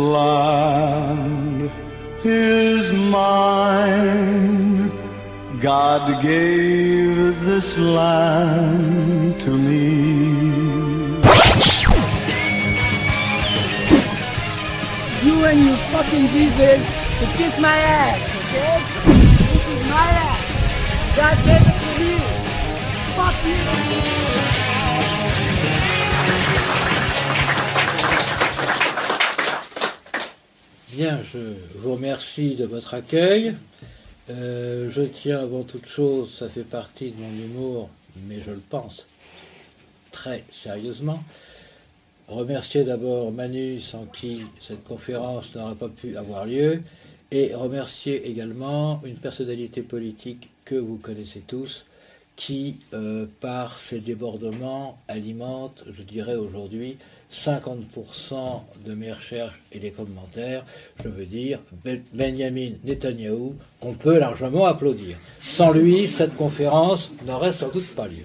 land is mine. God gave this land to me. You and your fucking Jesus to kiss my ass, okay? This is my ass. God gave it to me. Fuck you. Bien, je vous remercie de votre accueil. Euh, je tiens avant toute chose, ça fait partie de mon humour, mais je le pense très sérieusement. Remercier d'abord Manu, sans qui cette conférence n'aurait pas pu avoir lieu, et remercier également une personnalité politique que vous connaissez tous, qui, euh, par ses débordements, alimente, je dirais aujourd'hui, 50% de mes recherches et des commentaires, je veux dire Ben- Benjamin Netanyahu, qu'on peut largement applaudir. Sans lui, cette conférence n'aurait sans doute pas lieu.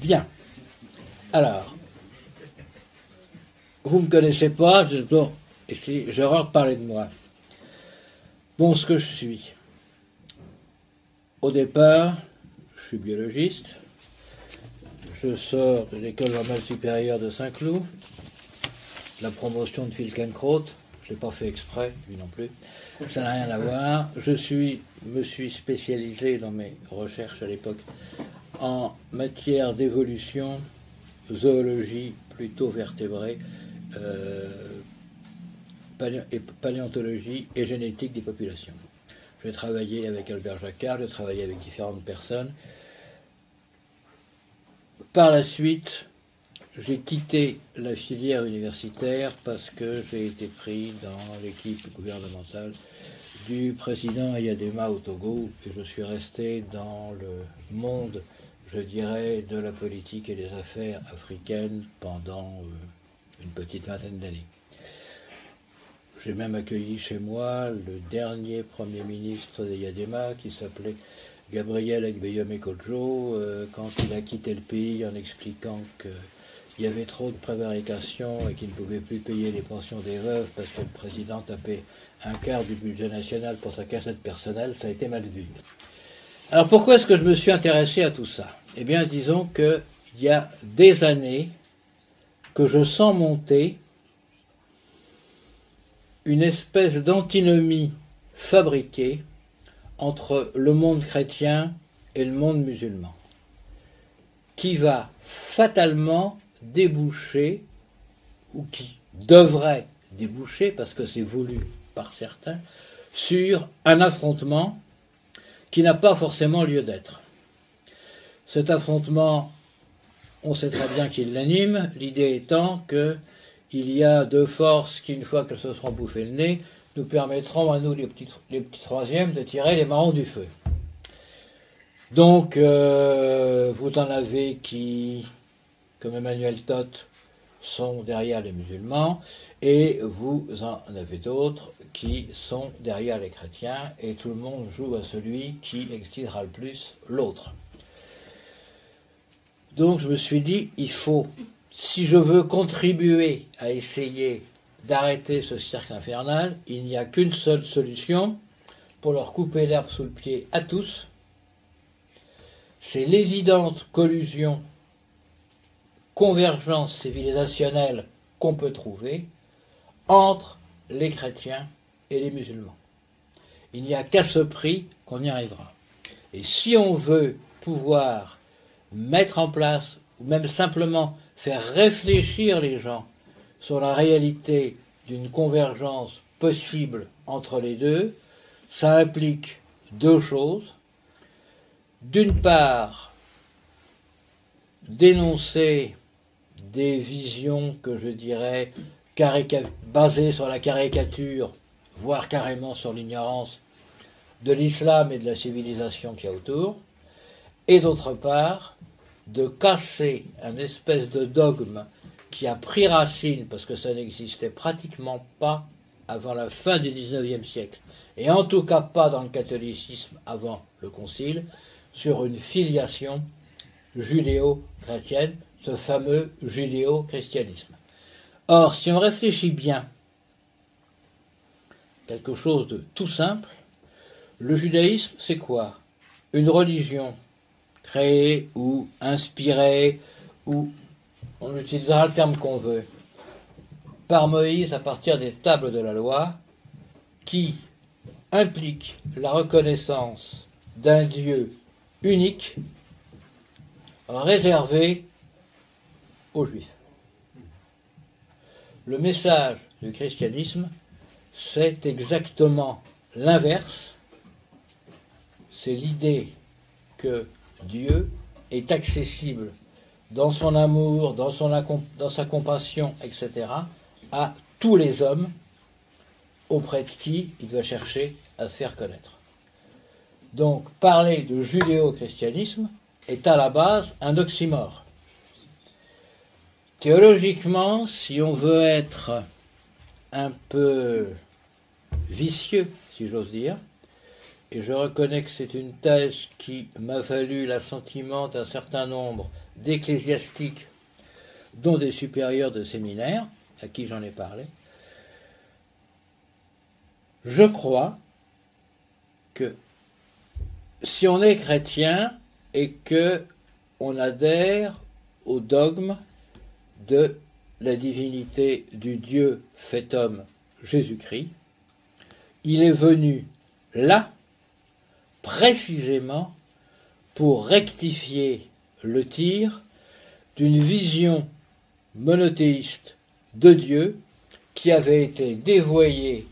Bien. Alors, vous ne me connaissez pas, je dois essayer, je vais parler de moi. Bon, ce que je suis. Au départ, je suis biologiste. Je sors de l'école normale supérieure de Saint-Cloud. La promotion de Filkenkraut, je l'ai pas fait exprès, lui non plus. Ça n'a rien à voir. Je suis, me suis spécialisé dans mes recherches à l'époque en matière d'évolution, zoologie plutôt vertébrée, euh, paléontologie et génétique des populations. J'ai travaillé avec Albert Jacquard, j'ai travaillé avec différentes personnes. Par la suite, j'ai quitté la filière universitaire parce que j'ai été pris dans l'équipe gouvernementale du président Ayadema au Togo et je suis resté dans le monde, je dirais, de la politique et des affaires africaines pendant euh, une petite vingtaine d'années. J'ai même accueilli chez moi le dernier Premier ministre d'Ayadema qui s'appelait Gabriel Agbeyome Kodjo euh, quand il a quitté le pays en expliquant qu'il y avait trop de prévarication et qu'il ne pouvait plus payer les pensions des veuves parce que le président tapait un quart du budget national pour sa cassette personnelle, ça a été mal vu. Alors pourquoi est-ce que je me suis intéressé à tout ça? Eh bien disons qu'il y a des années que je sens monter une espèce d'antinomie fabriquée entre le monde chrétien et le monde musulman, qui va fatalement déboucher, ou qui devrait déboucher, parce que c'est voulu par certains, sur un affrontement qui n'a pas forcément lieu d'être. Cet affrontement, on sait très bien qu'il l'anime, l'idée étant que il y a deux forces qui, une fois qu'elles se seront bouffées le nez, nous permettront à nous, les petits, troisièmes, de tirer les marrons du feu. Donc, euh, vous en avez qui, comme Emmanuel Todt, sont derrière les musulmans, et vous en avez d'autres qui sont derrière les chrétiens, et tout le monde joue à celui qui excitera le plus l'autre. Donc, je me suis dit, il faut, si je veux contribuer à essayer d'arrêter ce cirque infernal, il n'y a qu'une seule solution pour leur couper l'herbe sous le pied à tous. C'est l'évidente collusion, convergence civilisationnelle qu'on peut trouver entre les chrétiens et les musulmans. Il n'y a qu'à ce prix qu'on y arrivera. Et si on veut pouvoir mettre en place, ou même simplement faire réfléchir les gens sur la réalité d'une convergence possible entre les deux, ça implique deux choses. D'une part, dénoncer des visions que je dirais basées sur la caricature, voire carrément sur l'ignorance de l'islam et de la civilisation qu'il y a autour, et d'autre part, de casser un espèce de dogme qui a pris racine, parce que ça n'existait pratiquement pas avant la fin du XIXe siècle, et en tout cas pas dans le catholicisme avant le Concile, sur une filiation judéo-chrétienne, ce fameux judéo-christianisme. Or, si on réfléchit bien quelque chose de tout simple. Le judaïsme, c'est quoi? Une religion créée ou inspirée, ou on utilisera le terme qu'on veut, par Moïse à partir des tables de la loi, qui implique la reconnaissance d'un Dieu unique réservé aux Juifs. Le message du christianisme, c'est exactement l'inverse. C'est l'idée que Dieu est accessible dans son amour, dans, son, dans sa compassion, etc., à tous les hommes auprès de qui il va chercher à se faire connaître. Donc parler de judéo-christianisme est à la base un oxymore. Théologiquement, si on veut être un peu vicieux, si j'ose dire, et je reconnais que c'est une thèse qui m'a valu l'assentiment d'un certain nombre d'ecclésiastiques, dont des supérieurs de séminaire, à qui j'en ai parlé, je crois que si on est chrétien et que on adhère au dogme de la divinité du Dieu fait homme Jésus-Christ, il est venu là précisément pour rectifier le tir d'une vision monothéiste de Dieu qui avait été dévoyée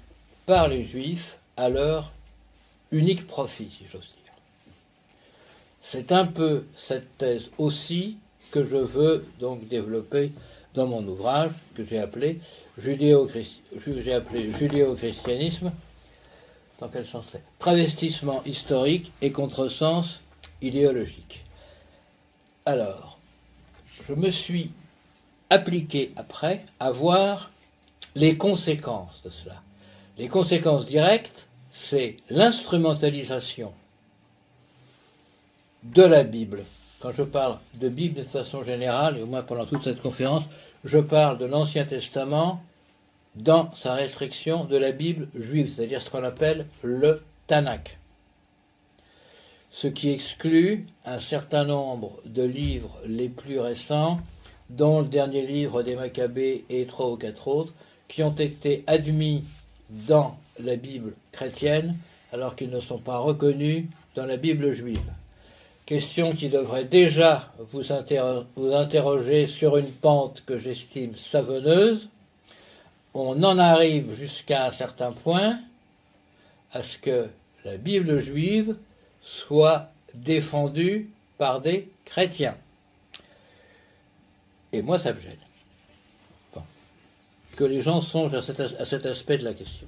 par les Juifs à leur unique profit, si j'ose dire. C'est un peu cette thèse aussi que je veux donc développer dans mon ouvrage que j'ai appelé Judéo-christianisme. Dans quel sens c'est? Travestissement historique et contresens idéologique. Alors, je me suis appliqué après à voir les conséquences de cela. Les conséquences directes, c'est l'instrumentalisation de la Bible. Quand je parle de Bible de façon générale, et au moins pendant toute cette conférence, je parle de l'Ancien Testament dans sa restriction de la Bible juive, c'est-à-dire ce qu'on appelle le Tanakh. Ce qui exclut un certain nombre de livres les plus récents, dont le dernier livre des Maccabées et trois ou quatre autres, qui ont été admis dans la Bible chrétienne alors qu'ils ne sont pas reconnus dans la Bible juive. Question qui devrait déjà vous, interroger sur une pente que j'estime savonneuse. On en arrive jusqu'à un certain point à ce que la Bible juive soit défendue par des chrétiens. Et moi, ça me gêne que les gens songent à cet, aspect de la question.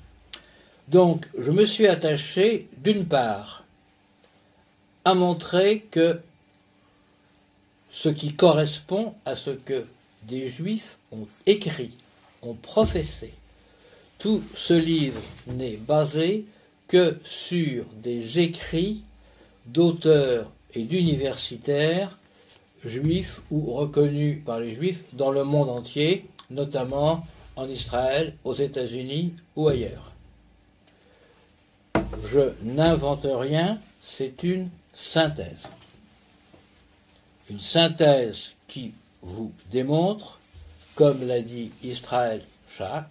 Donc, je me suis attaché, d'une part, à montrer que ce qui correspond à ce que des juifs ont écrit, ont professé, tout ce livre n'est basé que sur des écrits d'auteurs et d'universitaires juifs ou reconnus par les juifs dans le monde entier, notamment en Israël, aux États-Unis ou ailleurs. Je n'invente rien, c'est une synthèse. Une synthèse qui vous démontre, comme l'a dit Israël Chak,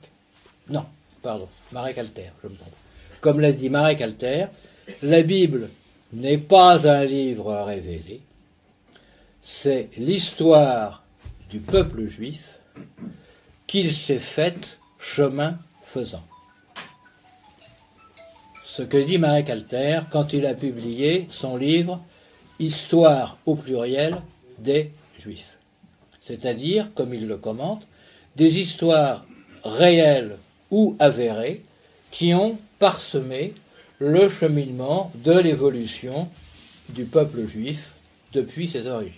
non, pardon, Marek Alter, je me trompe. Comme l'a dit Marek Alter, la Bible n'est pas un livre révélé, c'est l'histoire du peuple juif qu'il s'est fait chemin faisant. Ce que dit Marek Alter quand il a publié son livre Histoire au pluriel des Juifs. C'est-à-dire, comme il le commente, des histoires réelles ou avérées qui ont parsemé le cheminement de l'évolution du peuple juif depuis ses origines.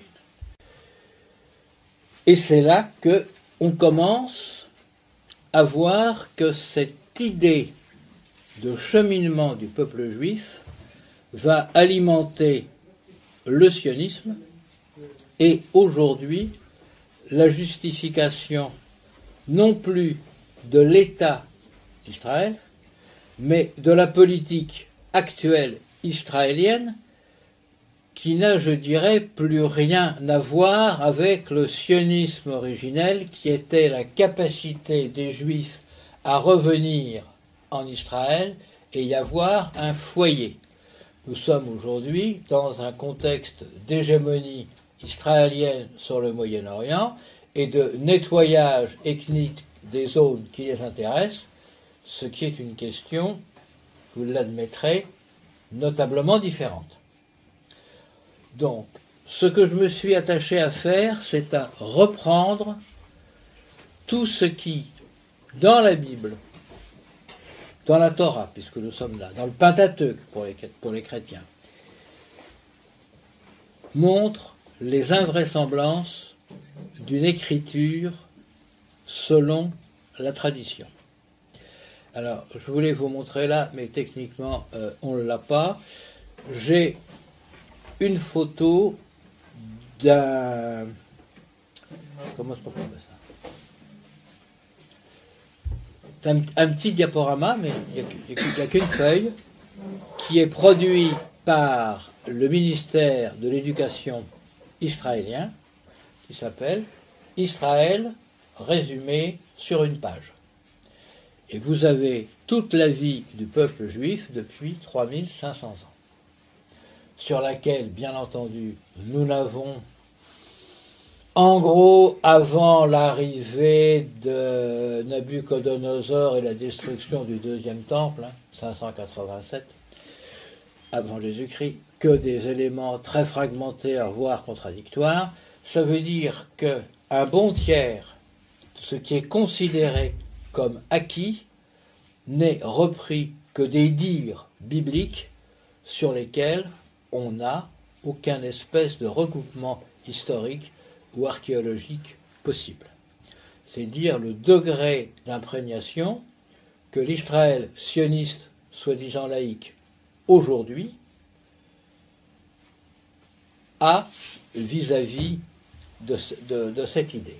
Et c'est là que on commence à voir que cette idée de cheminement du peuple juif va alimenter le sionisme et aujourd'hui la justification non plus de l'État d'Israël, mais de la politique actuelle israélienne qui n'a, je dirais, plus rien à voir avec le sionisme originel qui était la capacité des juifs à revenir en Israël et y avoir un foyer. Nous sommes aujourd'hui dans un contexte d'hégémonie israélienne sur le Moyen-Orient et de nettoyage ethnique des zones qui les intéressent, ce qui est une question, vous l'admettrez, notablement différente. Donc, ce que je me suis attaché à faire, c'est à reprendre tout ce qui, dans la Bible, dans la Torah, puisque nous sommes là, dans le Pentateuque pour les, chrétiens, montre les invraisemblances d'une écriture selon la tradition. Alors, je voulais vous montrer là, mais techniquement, euh, on ne l'a pas. J'ai une photo d'un. Comment qu'on ça? Un, un, petit diaporama, mais il n'y a, qu'une feuille, qui est produit par le ministère de l'Éducation israélien, qui s'appelle Israël résumé sur une page. Et vous avez toute la vie du peuple juif depuis 3500 ans sur laquelle, bien entendu, nous n'avons, en gros, avant l'arrivée de Nabucodonosor et la destruction du deuxième temple, 587, hein, avant Jésus-Christ, que des éléments très fragmentaires, voire contradictoires, ça veut dire que un bon tiers ce qui est considéré comme acquis n'est repris que des dires bibliques sur lesquels on n'a aucun espèce de recoupement historique ou archéologique possible. C'est dire le degré d'imprégnation que l'Israël sioniste, soi-disant laïque, aujourd'hui, a vis-à-vis de, de, cette idée.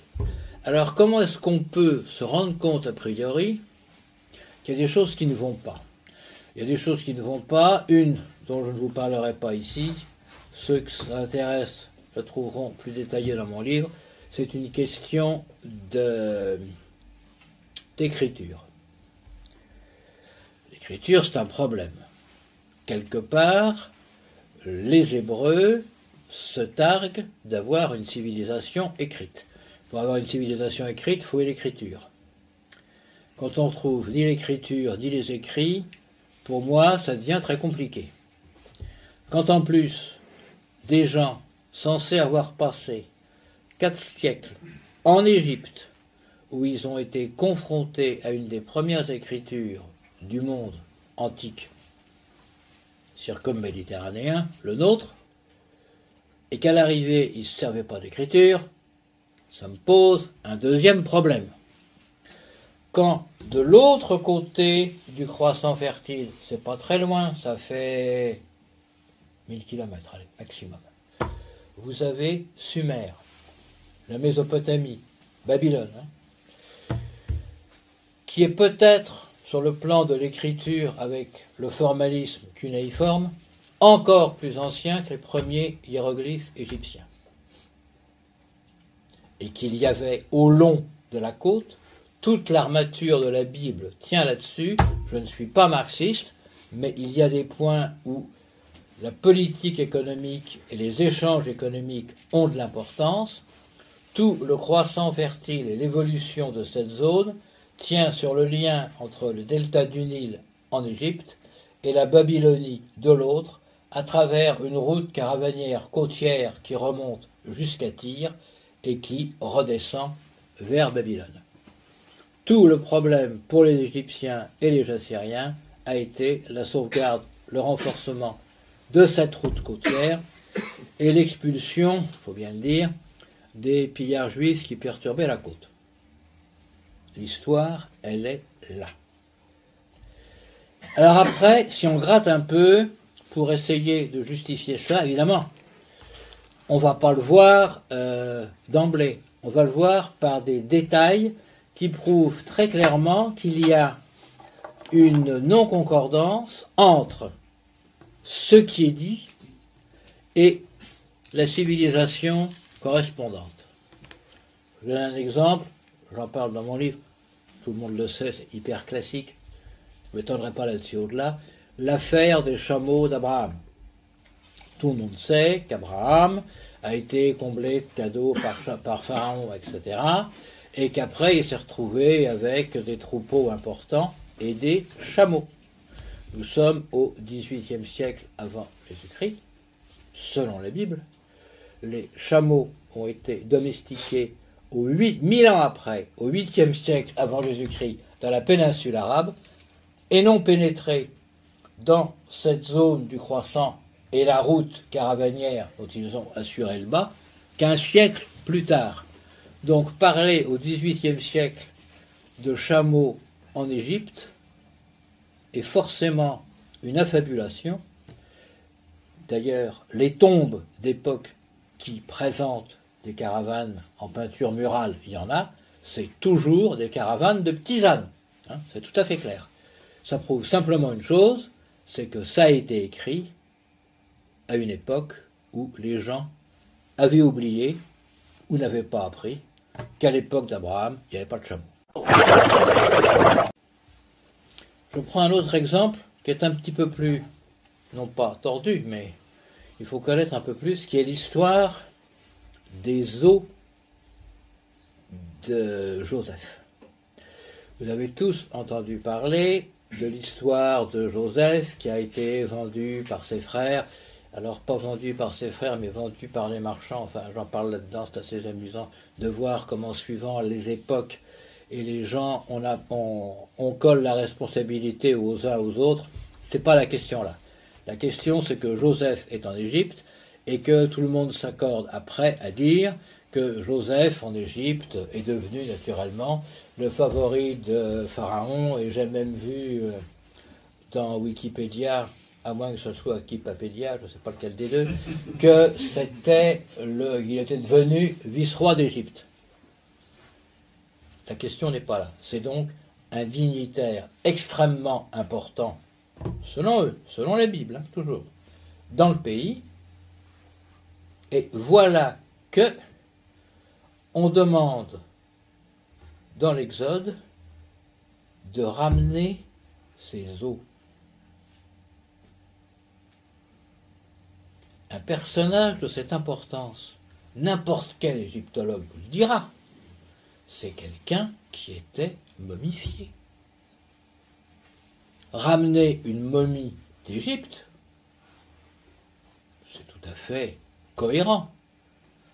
Alors comment est-ce qu'on peut se rendre compte a priori qu'il y a des choses qui ne vont pas? Il y a des choses qui ne vont pas. Une, dont je ne vous parlerai pas ici. Ceux qui s'intéressent le trouveront plus détaillé dans mon livre. C'est une question d'écriture. L'écriture, c'est un problème. Quelque part, les Hébreux se targuent d'avoir une civilisation écrite. Pour avoir une civilisation écrite, il faut l'écriture. Quand on trouve ni l'écriture ni les écrits, pour moi, ça devient très compliqué. Quand en plus des gens censés avoir passé quatre siècles en Égypte, où ils ont été confrontés à une des premières écritures du monde antique circum-méditerranéen, le nôtre, et qu'à l'arrivée, ils ne se servaient pas d'écriture, ça me pose un deuxième problème. Quand de l'autre côté du croissant fertile, c'est pas très loin, ça fait 1000 km, allez, maximum. Vous avez Sumer, la Mésopotamie, Babylone, hein, qui est peut-être, sur le plan de l'écriture avec le formalisme cunéiforme, encore plus ancien que les premiers hiéroglyphes égyptiens. Et qu'il y avait au long de la côte, toute l'armature de la Bible tient là-dessus. Je ne suis pas marxiste, mais il y a des points où la politique économique et les échanges économiques ont de l'importance, tout le croissant fertile et l'évolution de cette zone tient sur le lien entre le delta du Nil en Égypte et la Babylonie de l'autre, à travers une route caravanière côtière qui remonte jusqu'à Tyr et qui redescend vers Babylone. Tout le problème pour les Égyptiens et les Assyriens a été la sauvegarde, le renforcement de cette route côtière et l'expulsion, il faut bien le dire, des pillards juifs qui perturbaient la côte. L'histoire, elle est là. Alors après, si on gratte un peu pour essayer de justifier ça, évidemment, on va pas le voir euh, d'emblée. On va le voir par des détails qui prouvent très clairement qu'il y a une non-concordance entre ce qui est dit et la civilisation correspondante. Je donne un exemple, j'en parle dans mon livre, tout le monde le sait, c'est hyper classique, je ne m'étonnerai pas là-dessus au-delà, l'affaire des chameaux d'Abraham. Tout le monde sait qu'Abraham a été comblé de cadeaux par, Pharaon, etc., et qu'après il s'est retrouvé avec des troupeaux importants et des chameaux. Nous sommes au XVIIIe siècle avant Jésus-Christ, selon la Bible. Les chameaux ont été domestiqués au 8, 1000 ans après, au 8e siècle avant Jésus-Christ, dans la péninsule arabe, et n'ont pénétré dans cette zone du croissant et la route caravanière dont ils ont assuré le bas qu'un siècle plus tard. Donc parler au XVIIIe siècle de chameaux en Égypte est forcément une affabulation. D'ailleurs, les tombes d'époque qui présentent des caravanes en peinture murale, il y en a, c'est toujours des caravanes de petits ânes. Hein, c'est tout à fait clair. Ça prouve simplement une chose, c'est que ça a été écrit à une époque où les gens avaient oublié ou n'avaient pas appris qu'à l'époque d'Abraham, il n'y avait pas de chameau. Je prends un autre exemple qui est un petit peu plus, non pas tordu, mais il faut connaître un peu plus, qui est l'histoire des eaux de Joseph. Vous avez tous entendu parler de l'histoire de Joseph qui a été vendu par ses frères alors pas vendu par ses frères, mais vendu par les marchands. Enfin, j'en parle là-dedans, c'est assez amusant de voir comment, suivant les époques et les gens, on, colle la responsabilité aux uns aux autres. C'est pas la question là. La question, c'est que Joseph est en Égypte et que tout le monde s'accorde après à dire que Joseph en Égypte est devenu naturellement le favori de Pharaon. Et j'ai même vu euh, dans Wikipédia à moins que ce soit Kipapédia, je ne sais pas lequel des deux, que c'était le, il était devenu vice-roi d'Égypte. La question n'est pas là. C'est donc un dignitaire extrêmement important, selon eux, selon la Bible, hein, toujours, dans le pays. Et voilà que on demande dans l'Exode de ramener ses eaux un personnage de cette importance, n'importe quel égyptologue vous le dira, c'est quelqu'un qui était momifié. Ramener une momie d'Égypte, c'est tout à fait cohérent.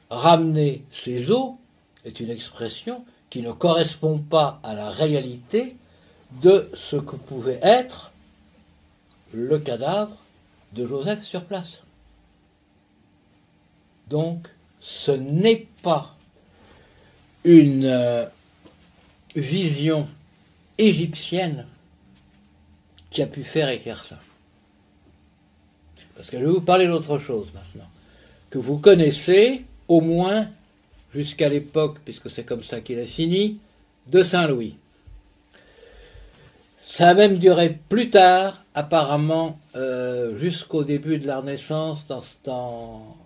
Ramener ses os est une expression qui ne correspond pas à la réalité de ce que pouvait être le cadavre de Joseph sur place. Donc, ce n'est pas une euh, vision égyptienne qui a pu faire écrire ça. Parce que je vais vous parler d'autre chose maintenant, que vous connaissez au moins jusqu'à l'époque, puisque c'est comme ça qu'il a fini, de Saint-Louis. Ça a même duré plus tard, apparemment, euh, jusqu'au début de la Renaissance, dans, dans,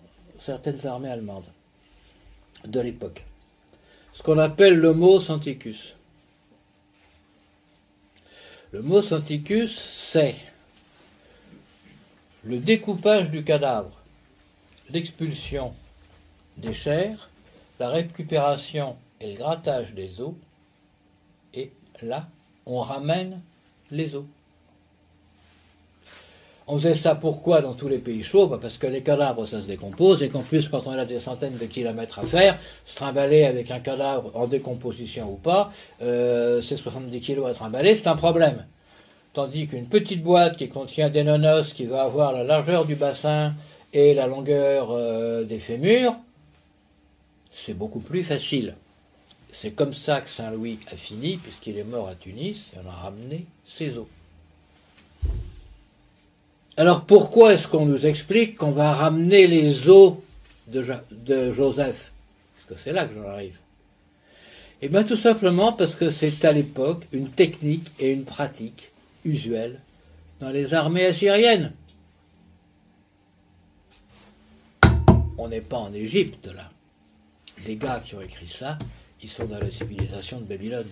certaines armées allemandes de l'époque. Ce qu'on appelle le mot Santicus. Le mot Santicus, c'est le découpage du cadavre, l'expulsion des chairs, la récupération et le grattage des os, et là, on ramène les os. On faisait ça pourquoi dans tous les pays chauds bah, Parce que les cadavres, ça se décompose, et qu'en plus, quand on a des centaines de kilomètres à faire, se trimballer avec un cadavre en décomposition ou pas, euh, c'est 70 kilos à trimballer, c'est un problème. Tandis qu'une petite boîte qui contient des nonos, qui va avoir la largeur du bassin et la longueur euh, des fémurs, c'est beaucoup plus facile. C'est comme ça que Saint-Louis a fini, puisqu'il est mort à Tunis, et on a ramené ses os. Alors pourquoi est-ce qu'on nous explique qu'on va ramener les os de, Joseph? Parce que c'est là que j'en arrive. Eh bien tout simplement parce que c'est à l'époque une technique et une pratique usuel dans les armées assyriennes. On n'est pas en Égypte là. Les gars qui ont écrit ça, ils sont dans la civilisation de Babylone.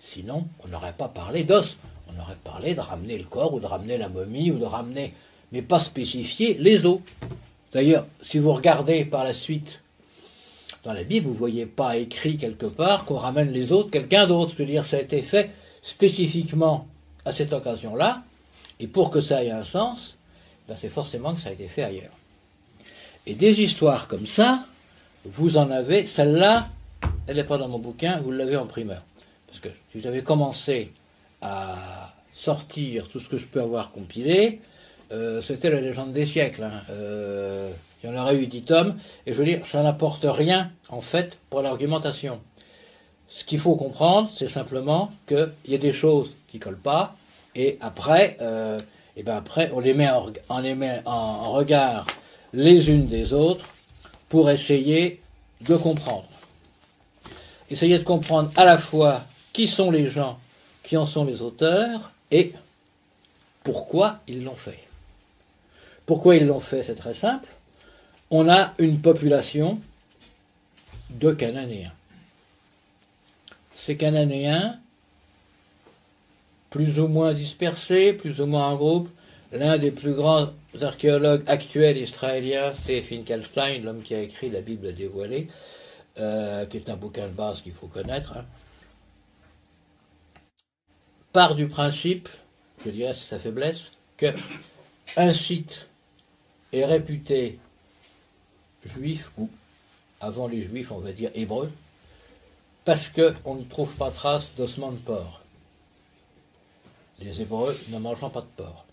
Sinon, on n'aurait pas parlé d'os. On aurait parlé de ramener le corps ou de ramener la momie ou de ramener, mais pas spécifier les os. D'ailleurs, si vous regardez par la suite dans la Bible, vous ne voyez pas écrit quelque part qu'on ramène les os quelqu'un d'autre. Je veux dire, ça a été fait spécifiquement à cette occasion-là, et pour que ça ait un sens, ben c'est forcément que ça a été fait ailleurs. Et des histoires comme ça, vous en avez, celle-là, elle n'est pas dans mon bouquin, vous l'avez en primeur. Parce que si j'avais commencé à sortir tout ce que je peux avoir compilé, euh, c'était la légende des siècles. Hein. Euh, il y en aurait eu dix tomes, et je veux dire, ça n'apporte rien, en fait, pour l'argumentation. Ce qu'il faut comprendre, c'est simplement qu'il y a des choses qui collent pas, et après, euh, et ben après, on les met en, on les met en regard les unes des autres pour essayer de comprendre. Essayer de comprendre à la fois qui sont les gens qui en sont les auteurs et pourquoi ils l'ont fait? Pourquoi ils l'ont fait, c'est très simple. On a une population de Cananéens. Ces Cananéens, plus ou moins dispersés, plus ou moins en groupe, l'un des plus grands archéologues actuels israéliens, c'est Finkelstein, l'homme qui a écrit la Bible dévoilée, euh, qui est un bouquin de base qu'il faut connaître. Hein part du principe, je dirais c'est sa faiblesse, que un site est réputé juif ou avant les juifs on va dire hébreu parce qu'on ne trouve pas trace d'ossements de porc. Les hébreux ne mangeant pas de porc.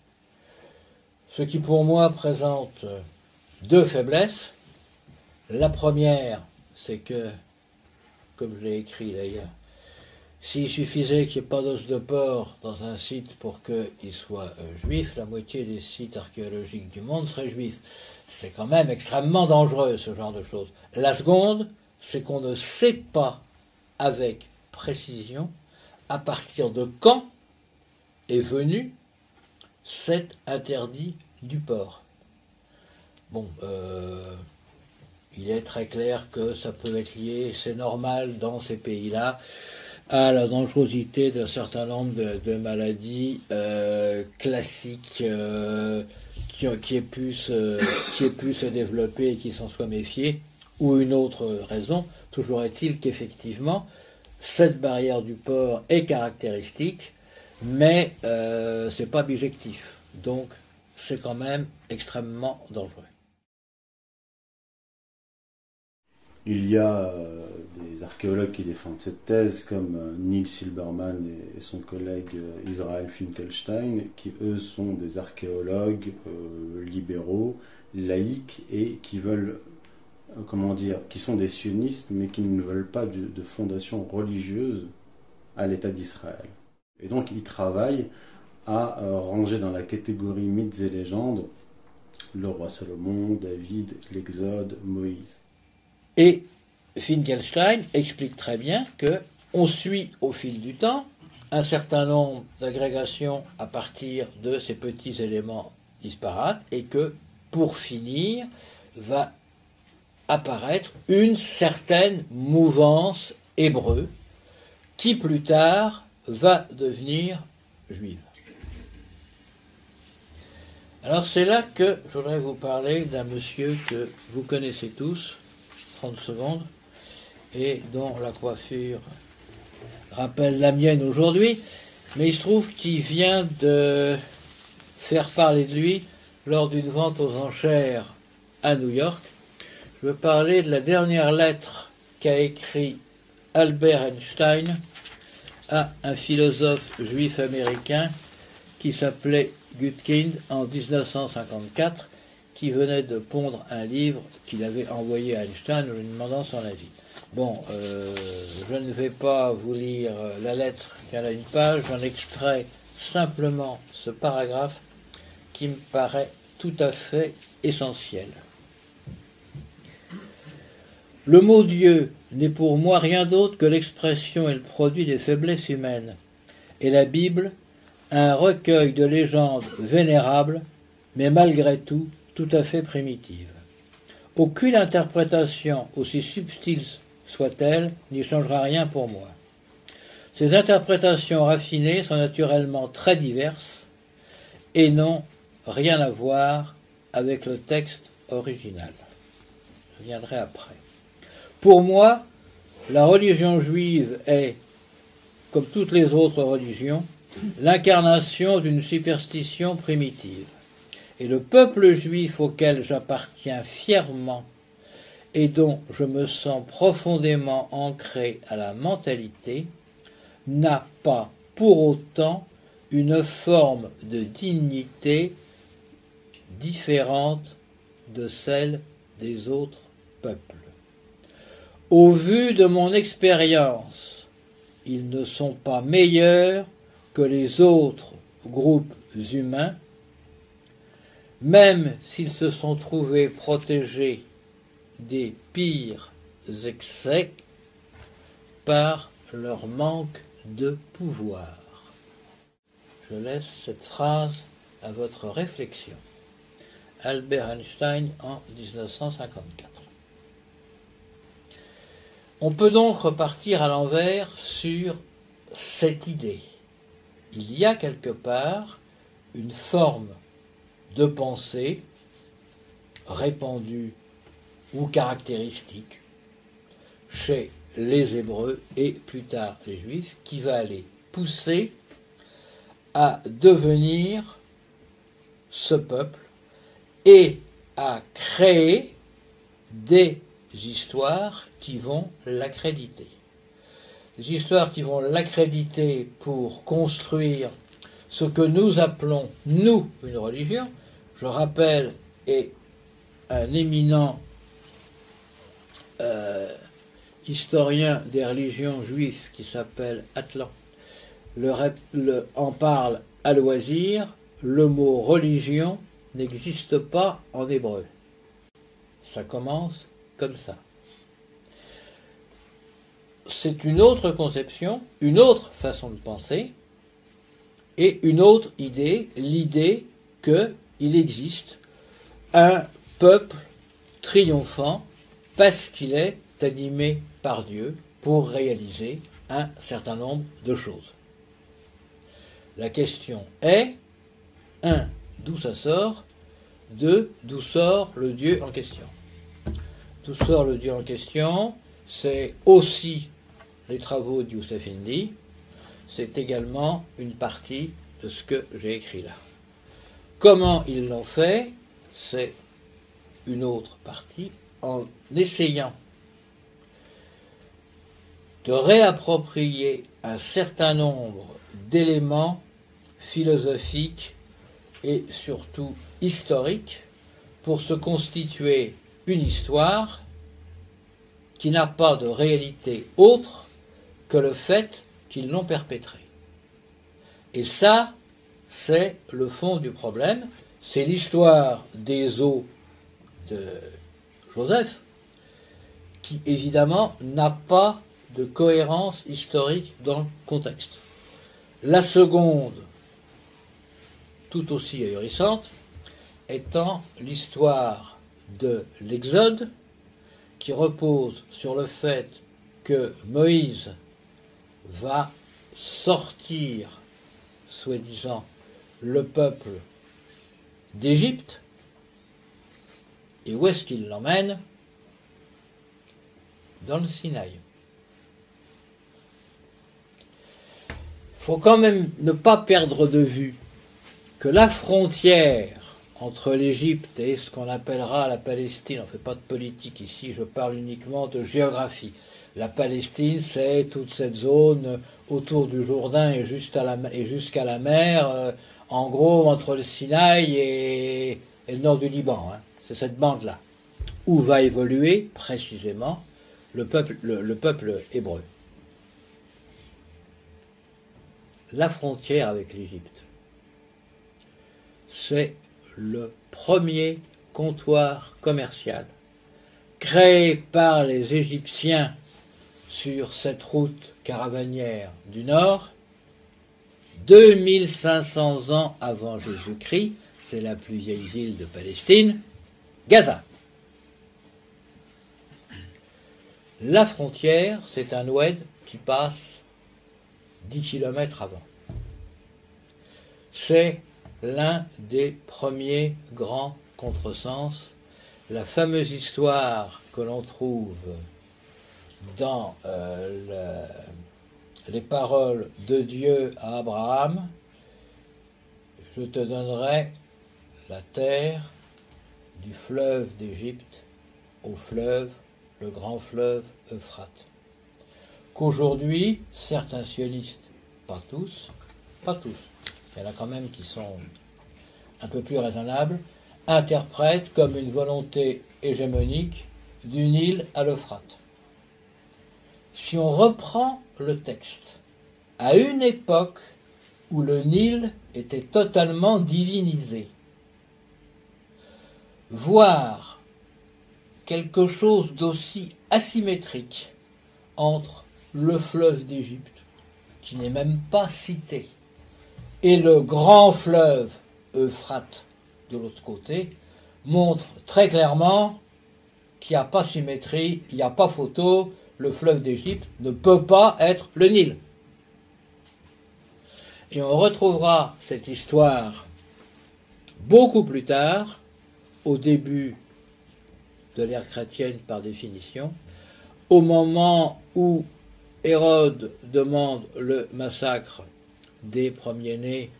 Ce qui pour moi présente deux faiblesses. La première, c'est que, comme je l'ai écrit d'ailleurs, s'il suffisait qu'il n'y ait pas d'os de porc dans un site pour qu'il soit euh, juif, la moitié des sites archéologiques du monde seraient juifs. C'est quand même extrêmement dangereux ce genre de choses. La seconde, c'est qu'on ne sait pas avec précision à partir de quand est venu cet interdit du porc. Bon, euh, il est très clair que ça peut être lié, c'est normal dans ces pays-là à la dangerosité d'un certain nombre de, maladies euh, classiques euh, qui, qui, aient pu se, développer et qui s'en soient méfiés, ou une autre raison. Toujours est-il qu'effectivement, cette barrière du port est caractéristique, mais euh, c'est pas objectif. Donc, c'est quand même extrêmement dangereux. Il y a des archéologues qui défendent cette thèse, comme euh, Neil Silberman et son collègue euh, Israël Finkelstein, qui eux sont des archéologues euh, libéraux, laïcs et qui veulent, comment dire, qui sont des sionistes, mais qui ne veulent pas de fondation religieuse à l'État d'Israël. Et donc ils travaillent à ranger dans la catégorie mythes et légendes le roi Salomon, David, l'Exode, Moïse. Et Finkelstein explique très bien que on suit au fil du temps un certain nombre d'agrégations à partir de ces petits éléments disparates et que pour finir va apparaître une certaine mouvance hébreu qui plus tard va devenir juive. Alors c'est là que je voudrais vous parler d'un monsieur que vous connaissez tous, 30 secondes, et dont la coiffure rappelle la mienne aujourd'hui, mais il se trouve qu'il vient de faire parler de lui lors d'une vente aux enchères à New York. Je veux parler de la dernière lettre qu'a écrit Albert Einstein à un philosophe juif américain qui s'appelait Gutkind en 1954, qui venait de pondre un livre qu'il avait envoyé à Einstein en lui demandant son avis. Bon, euh, je ne vais pas vous lire la lettre en a une page, j'en extrais simplement ce paragraphe qui me paraît tout à fait essentiel. Le mot Dieu n'est pour moi rien d'autre que l'expression et le produit des faiblesses humaines. et la Bible un recueil de légendes vénérables, mais malgré tout tout à fait primitives. Aucune interprétation, aussi subtile soit-elle, n'y changera rien pour moi. Ces interprétations raffinées sont naturellement très diverses et n'ont rien à voir avec le texte original. Je viendrai après. Pour moi, la religion juive est, comme toutes les autres religions, l'incarnation d'une superstition primitive. Et le peuple juif auquel j'appartiens fièrement et dont je me sens profondément ancré à la mentalité, n'a pas pour autant une forme de dignité différente de celle des autres peuples. Au vu de mon expérience, ils ne sont pas meilleurs que les autres groupes humains, même s'ils se sont trouvés protégés des pires excès par leur manque de pouvoir. Je laisse cette phrase à votre réflexion. Albert Einstein en 1954. On peut donc repartir à l'envers sur cette idée. Il y a quelque part une forme de pensée répandue ou caractéristique chez les Hébreux et plus tard les Juifs qui va aller pousser à devenir ce peuple et à créer des histoires qui vont l'accréditer. Des histoires qui vont l'accréditer pour construire ce que nous appelons, nous, une religion. Je rappelle, et un éminent euh, historien des religions juives qui s'appelle Atlan le, en parle à loisir, le mot religion n'existe pas en hébreu. Ça commence comme ça. C'est une autre conception, une autre façon de penser, et une autre idée, l'idée qu'il existe un peuple triomphant parce qu'il est animé par Dieu pour réaliser un certain nombre de choses. La question est, un, d'où ça sort, deux, d'où sort le Dieu en question? D'où sort le Dieu en question, c'est aussi les travaux de Youssef c'est également une partie de ce que j'ai écrit là. Comment ils l'ont fait, c'est une autre partie, en essayant de réapproprier un certain nombre d'éléments philosophiques et surtout historiques pour se constituer une histoire qui n'a pas de réalité autre que le fait qu'ils l'ont perpétrée. Et ça, c'est le fond du problème, c'est l'histoire des eaux de Joseph, qui évidemment n'a pas de cohérence historique dans le contexte. La seconde, tout aussi ahurissante, étant l'histoire de l'Exode, qui repose sur le fait que Moïse va sortir, soi-disant, le peuple d'Égypte. Et où est-ce qu'il l'emmène Dans le Sinaï. faut quand même ne pas perdre de vue que la frontière entre l'Égypte et ce qu'on appellera la Palestine, on ne fait pas de politique ici, je parle uniquement de géographie. La Palestine, c'est toute cette zone autour du Jourdain et jusqu'à la, mer, euh, en gros entre le Sinaï et, le nord du Liban. Hein. C'est cette bande-là, où va évoluer précisément le peuple hébreu. la frontière avec l'Égypte. C'est le premier comptoir commercial créé par les Égyptiens sur cette route caravanière du Nord 2500 ans avant Jésus-Christ, c'est la plus vieille ville de Palestine, Gaza. La frontière, c'est un oued qui passe 10 km avant. C'est l'un des premiers grands contresens. La fameuse histoire que l'on trouve dans euh, les paroles de Dieu à Abraham, je te donnerai la terre du fleuve d'Égypte au fleuve, le grand fleuve Euphrate. Qu'aujourd'hui, certains sionistes, pas tous, pas tous, il y en a quand même qui sont un peu plus raisonnables, interprètent comme une volonté hégémonique du Nil à l'Euphrate. Si on reprend le texte. À une époque où le Nil était totalement divinisé, voir quelque chose d'aussi asymétrique entre le fleuve d'Égypte, qui n'est même pas cité, et le grand fleuve Euphrate de l'autre côté, montre très clairement qu'il n'y a pas symétrie, il n'y a pas photo, le fleuve d'Égypte ne peut pas être le Nil. Et on retrouvera cette histoire beaucoup plus tard, au début de l'ère chrétienne par définition, au moment où Hérode demande le massacre des premiers-nés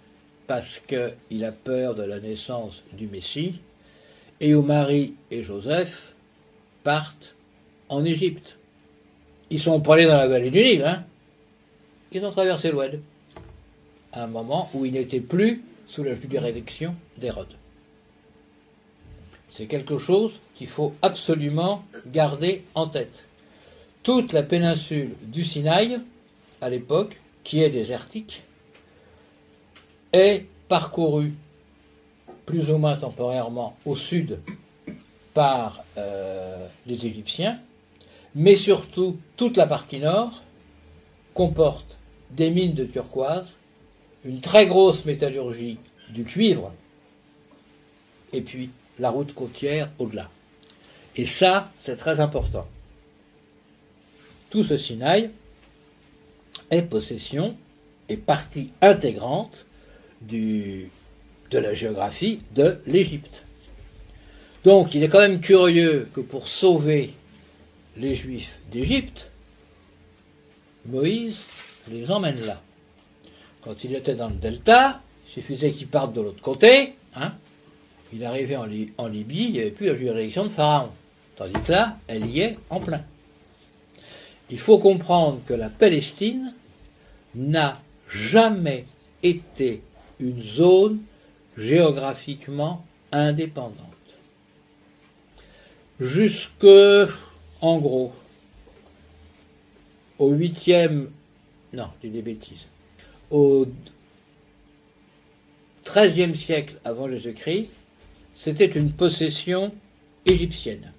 parce qu'il a peur de la naissance du Messie, et où Marie et Joseph partent en Égypte. Ils sont pas allés dans la vallée du Nil, hein. Ils ont traversé l'Oued, à un moment où ils n'étaient plus sous la juridiction d'Hérode. C'est quelque chose qu'il faut absolument garder en tête. Toute la péninsule du Sinaï, à l'époque, qui est désertique, est parcourue plus ou moins temporairement au sud par euh, les Égyptiens, mais surtout toute la partie nord comporte des mines de turquoise, une très grosse métallurgie du cuivre, et puis la route côtière au-delà. Et ça, c'est très important. Tout ce Sinaï est possession et partie intégrante de la géographie de l'Égypte. Donc il est quand même curieux que pour sauver les Juifs d'Égypte, Moïse les emmène là. Quand il était dans le delta, il suffisait qu'il parte de l'autre côté, hein, il arrivait en, en Libye, il n'y avait plus la juridiction de Pharaon. Tandis que là, elle y est en plein. Il faut comprendre que la Palestine n'a jamais été une zone géographiquement indépendante. Jusque, en gros, au 8e, non, j'ai des bêtises, au 13e siècle avant Jésus-Christ, c'était une possession égyptienne.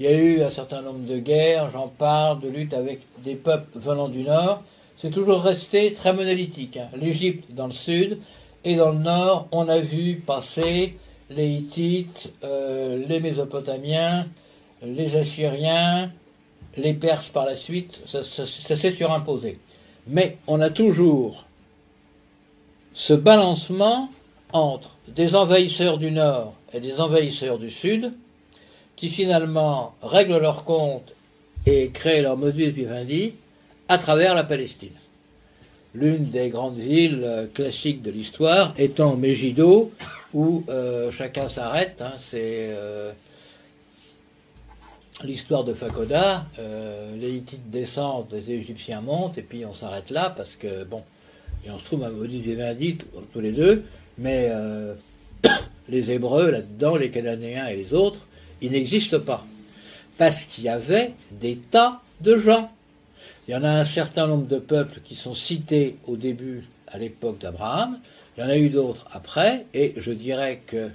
Il y a eu un certain nombre de guerres, j'en parle, de luttes avec des peuples venant du nord. C'est toujours resté très monolithique. Hein. L'Égypte dans le sud et dans le nord, on a vu passer les Hittites, euh, les Mésopotamiens, les Assyriens, les Perses par la suite. Ça, s'est surimposé. Mais on a toujours ce balancement entre des envahisseurs du nord et des envahisseurs du sud, qui finalement règlent leur compte et créent leur modus vivendi à travers la Palestine. L'une des grandes villes euh, classiques de l'histoire étant Megiddo, où euh, chacun s'arrête. Hein, c'est euh, l'histoire de Fakoda. les Hittites descendent, les Égyptiens montent, et puis on s'arrête là parce que bon, et on se trouve un modus vivendi tous les deux, mais les Hébreux là-dedans, les Cananéens et les autres, il n'existe pas. Parce qu'il y avait des tas de gens. Il y en a un certain nombre de peuples qui sont cités au début, à l'époque d'Abraham. Il y en a eu d'autres après, et je dirais que,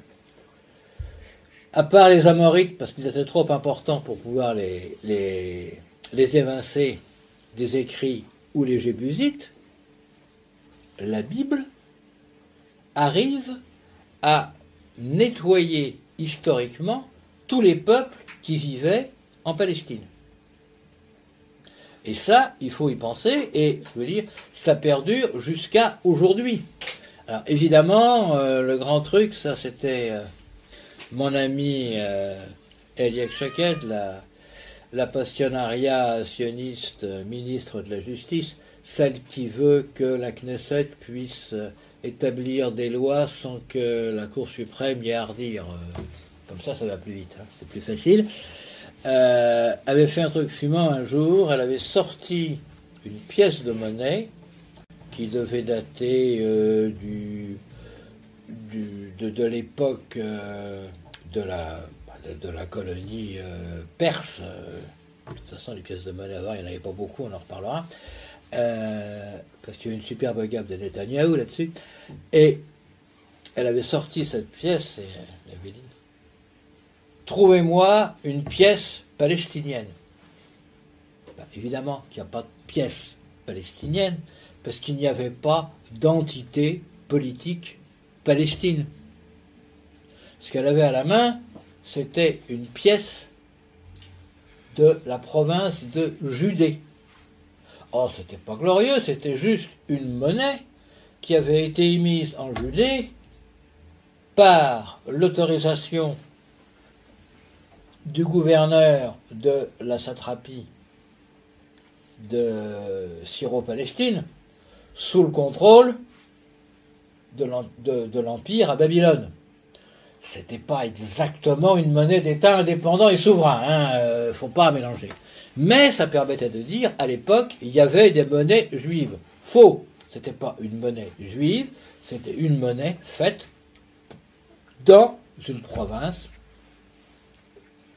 à part les Amorites, parce qu'ils étaient trop importants pour pouvoir les, évincer des écrits, ou les Jébusites, la Bible arrive à nettoyer historiquement tous les peuples qui vivaient en Palestine. Et ça, il faut y penser, et je veux dire, ça perdure jusqu'à aujourd'hui. Alors évidemment, euh, le grand truc, ça c'était euh, mon ami euh, Shaked, la, la passionnariat sioniste ministre de la Justice, celle qui veut que la Knesset puisse établir des lois sans que la Cour suprême y ait à redire. Comme ça, ça va plus vite, hein, c'est plus facile. Euh, avait fait un truc fumant un jour, elle avait sorti une pièce de monnaie qui devait dater euh, du, de, l'époque euh, de, la, de la colonie perse. De toute façon, les pièces de monnaie avant, il n'y en avait pas beaucoup, on en reparlera. parce qu'il y a une superbe gaffe de Netanyahou là-dessus. Et elle avait sorti cette pièce et elle avait dit Trouvez-moi une pièce palestinienne. Ben, évidemment qu'il n'y a pas de pièce palestinienne, parce qu'il n'y avait pas d'entité politique palestine. Ce qu'elle avait à la main, c'était une pièce de la province de Judée. Oh, c'était pas glorieux, c'était juste une monnaie qui avait été émise en Judée par l'autorisation du gouverneur de la satrapie de Syro-Palestine sous le contrôle de l'Empire à Babylone. C'était pas exactement une monnaie d'État indépendant et souverain, hein, euh, faut pas mélanger. Mais ça permettait de dire, à l'époque, il y avait des monnaies juives. Faux, c'était pas une monnaie juive, c'était une monnaie faite dans une province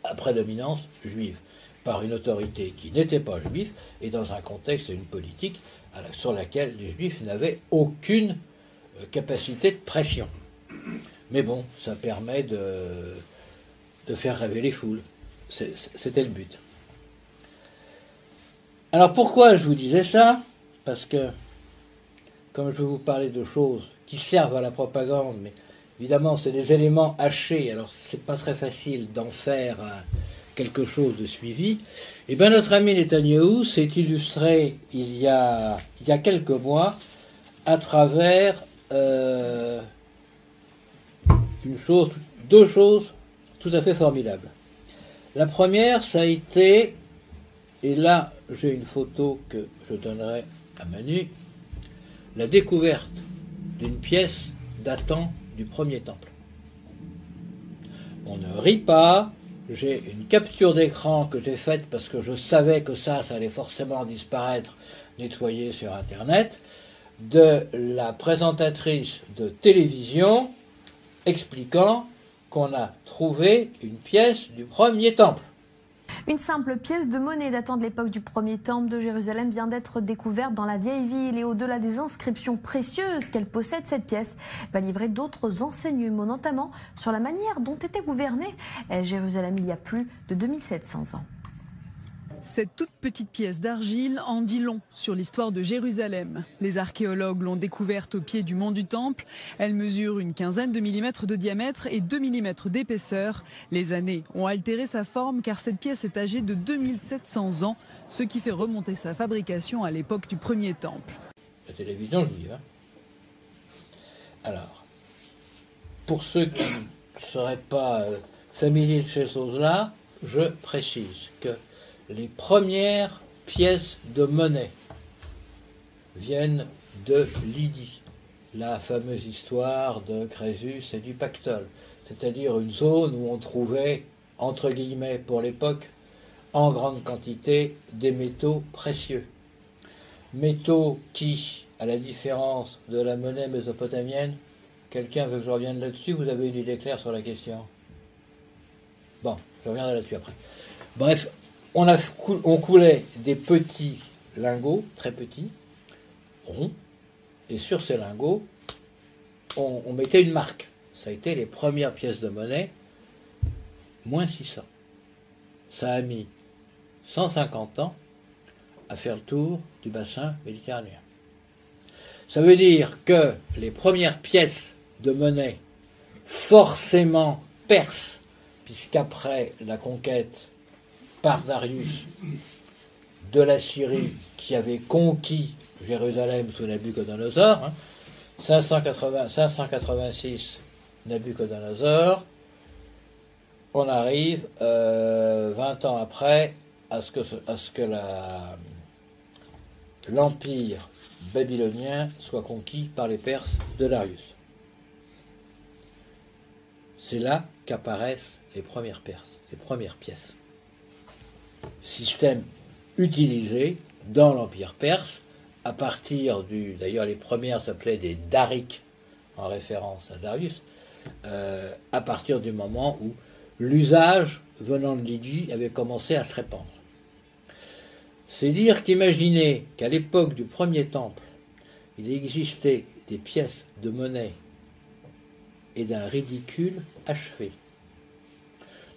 à prédominance juive, par une autorité qui n'était pas juive et dans un contexte et une politique sur laquelle les juifs n'avaient aucune capacité de pression. Mais bon, ça permet de, de faire rêver les foules. C'était le but. Alors pourquoi je vous disais ça? Parce que, comme je vais vous parler de choses qui servent à la propagande, mais Évidemment, c'est des éléments hachés, alors c'est pas très facile d'en faire euh, quelque chose de suivi. Et eh bien notre ami Netanyahu s'est illustré il y, a, il y a quelques mois à travers euh, une chose, deux choses tout à fait formidables. La première, ça a été, et là j'ai une photo que je donnerai à Manu, la découverte d'une pièce datant du premier temple. On ne rit pas, j'ai une capture d'écran que j'ai faite parce que je savais que ça, ça allait forcément disparaître, nettoyer sur Internet, de la présentatrice de télévision expliquant qu'on a trouvé une pièce du premier temple. Une simple pièce de monnaie datant de l'époque du premier temple de Jérusalem vient d'être découverte dans la vieille ville et au-delà des inscriptions précieuses qu'elle possède, cette pièce va livrer d'autres enseignements, notamment sur la manière dont était gouvernée Jérusalem il y a plus de 2700 ans. Cette toute petite pièce d'argile en dit long sur l'histoire de Jérusalem. Les archéologues l'ont découverte au pied du mont du Temple. Elle mesure une quinzaine de millimètres de diamètre et 2 millimètres d'épaisseur. Les années ont altéré sa forme car cette pièce est âgée de 2700 ans, ce qui fait remonter sa fabrication à l'époque du premier temple. La télévision juive. Hein. Alors, pour ceux qui ne seraient pas euh, familiers de ces choses-là, je précise que les premières pièces de monnaie viennent de Lydie, la fameuse histoire de Crésus et du Pactole, c'est-à-dire une zone où on trouvait, entre guillemets pour l'époque, en grande quantité des métaux précieux. Métaux qui, à la différence de la monnaie mésopotamienne, quelqu'un veut que je revienne là-dessus, vous avez une idée claire sur la question? Bon, je reviendrai là-dessus après. Bref, on, coulait des petits lingots, très petits, ronds, et sur ces lingots, on, mettait une marque. Ça a été les premières pièces de monnaie, moins 600. Ça a mis 150 ans à faire le tour du bassin méditerranéen. Ça veut dire que les premières pièces de monnaie, forcément perses, puisqu'après la conquête par Darius de la Syrie, qui avait conquis Jérusalem sous Nabucodonosor, hein, 580, 586 Nabucodonosor, on arrive euh, 20 ans après à ce que, à ce que la, l'empire babylonien soit conquis par les Perses de Darius. C'est là qu'apparaissent les premières Perses, les premières pièces. Système utilisé dans l'empire perse à partir du. D'ailleurs, les premières s'appelaient des Dariques, en référence à Darius, euh, à partir du moment où l'usage venant de Lydie avait commencé à se répandre. C'est dire qu'imaginez qu'à l'époque du premier temple, il existait des pièces de monnaie et d'un ridicule achevé,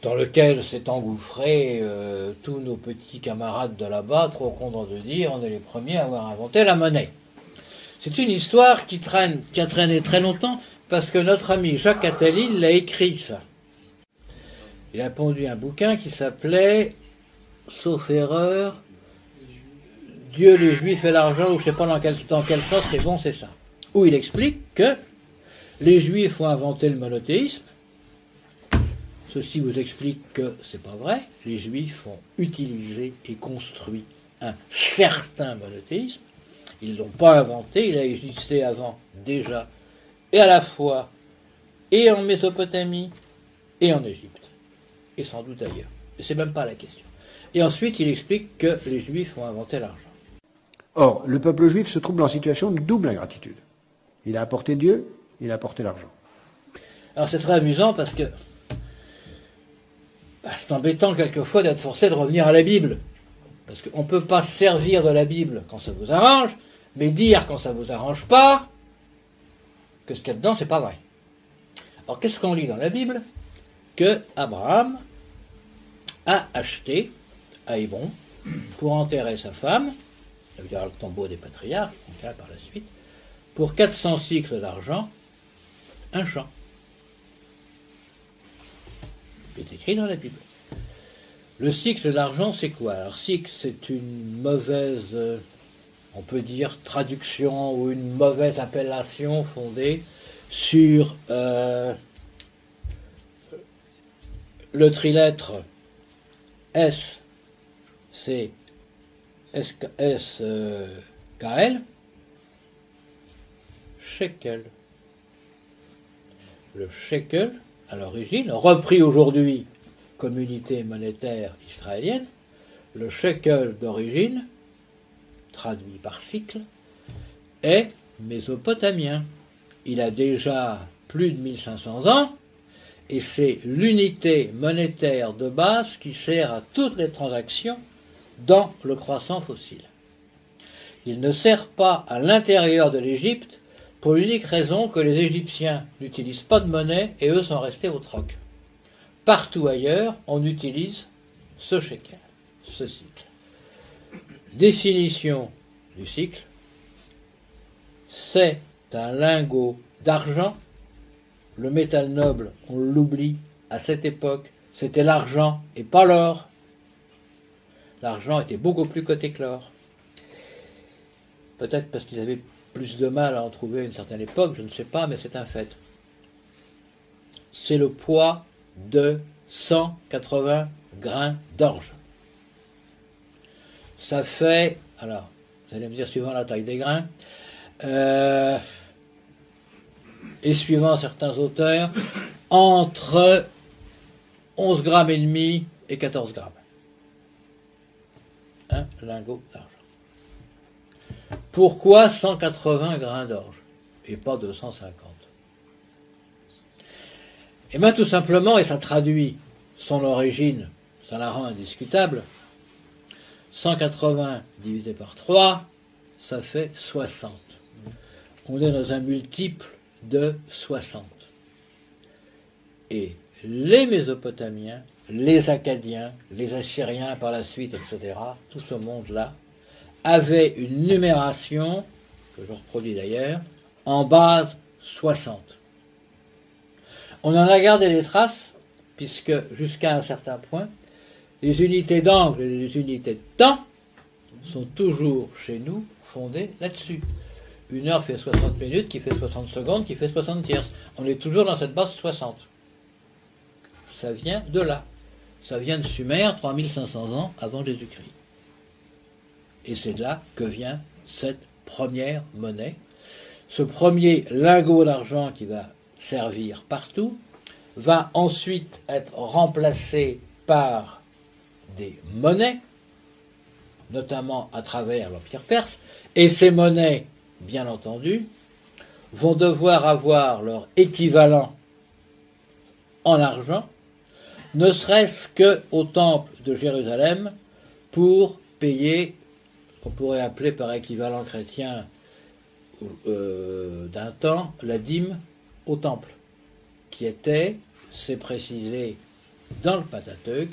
dans lequel s'est engouffré euh, tous nos petits camarades de là-bas, trop contents de dire on est les premiers à avoir inventé la monnaie. C'est une histoire qui traîne, qui a traîné très longtemps, parce que notre ami Jacques Attali l'a écrit ça. Il a pondu un bouquin qui s'appelait, sauf erreur, Dieu, les Juifs et l'argent, ou je ne sais pas dans quel, dans quel sens, c'est bon, c'est ça. Où il explique que les Juifs ont inventé le monothéisme. Ceci vous explique que c'est pas vrai. Les Juifs ont utilisé et construit un certain monothéisme. Ils ne l'ont pas inventé, il a existé avant déjà, et à la fois et en Mésopotamie et en Égypte, et sans doute ailleurs. Et c'est même pas la question. Et ensuite, il explique que les Juifs ont inventé l'argent. Or, le peuple juif se trouve en situation de double ingratitude. Il a apporté Dieu, il a apporté l'argent. Alors c'est très amusant parce que bah, c'est embêtant quelquefois d'être forcé de revenir à la Bible. Parce qu'on ne peut pas se servir de la Bible quand ça vous arrange, mais dire quand ça vous arrange pas que ce qu'il y a dedans, c'est pas vrai. Alors qu'est-ce qu'on lit dans la Bible Que Abraham a acheté à Hébron pour enterrer sa femme, ça veut dire le tombeau des patriarches, là par la suite, pour 400 cycles d'argent, un champ. C'est écrit dans la Bible. Le cycle d'argent, c'est quoi? Alors, cycle, c'est une mauvaise, euh, on peut dire, traduction ou une mauvaise appellation fondée sur euh, le trilettre S, c'est S-K-L, shekel. Le shekel, à l'origine, repris aujourd'hui comme unité monétaire israélienne, le shekel d'origine, traduit par cycle, est mésopotamien. Il a déjà plus de 1500 ans et c'est l'unité monétaire de base qui sert à toutes les transactions dans le croissant fossile. Il ne sert pas à l'intérieur de l'Égypte pour l'unique raison que les Égyptiens n'utilisent pas de monnaie et eux sont restés au troc. Partout ailleurs, on utilise ce shekel, ce cycle. Définition du cycle, c'est un lingot d'argent. Le métal noble, on l'oublie à cette époque, c'était l'argent et pas l'or. L'argent était beaucoup plus coté que l'or. Peut-être parce qu'ils avaient plus de mal à en trouver à une certaine époque, je ne sais pas, mais c'est un fait. C'est le poids de 180 grains d'orge. Ça fait, alors, vous allez me dire suivant la taille des grains, euh, et suivant certains auteurs, entre 11 grammes et demi et 14 grammes. Un lingot d'argent. Pourquoi 180 grains d'orge et pas 250 Eh bien tout simplement, et ça traduit son origine, ça la rend indiscutable, 180 divisé par 3, ça fait 60. On est dans un multiple de 60. Et les Mésopotamiens, les Acadiens, les Assyriens par la suite, etc., tout ce monde-là, avait une numération que je reproduis d'ailleurs, en base 60. On en a gardé des traces, puisque jusqu'à un certain point, les unités d'angle et les unités de temps sont toujours chez nous fondées là-dessus. Une heure fait 60 minutes, qui fait 60 secondes, qui fait 60 tierces. On est toujours dans cette base 60. Ça vient de là. Ça vient de Sumer, 3500 ans avant Jésus-Christ. Et c'est de là que vient cette première monnaie. Ce premier lingot d'argent qui va servir partout va ensuite être remplacé par des monnaies, notamment à travers l'Empire perse, et ces monnaies, bien entendu, vont devoir avoir leur équivalent en argent, ne serait-ce qu'au temple de Jérusalem pour payer qu'on pourrait appeler par équivalent chrétien euh, d'un temps la dîme au temple, qui était, c'est précisé dans le Pentateuque,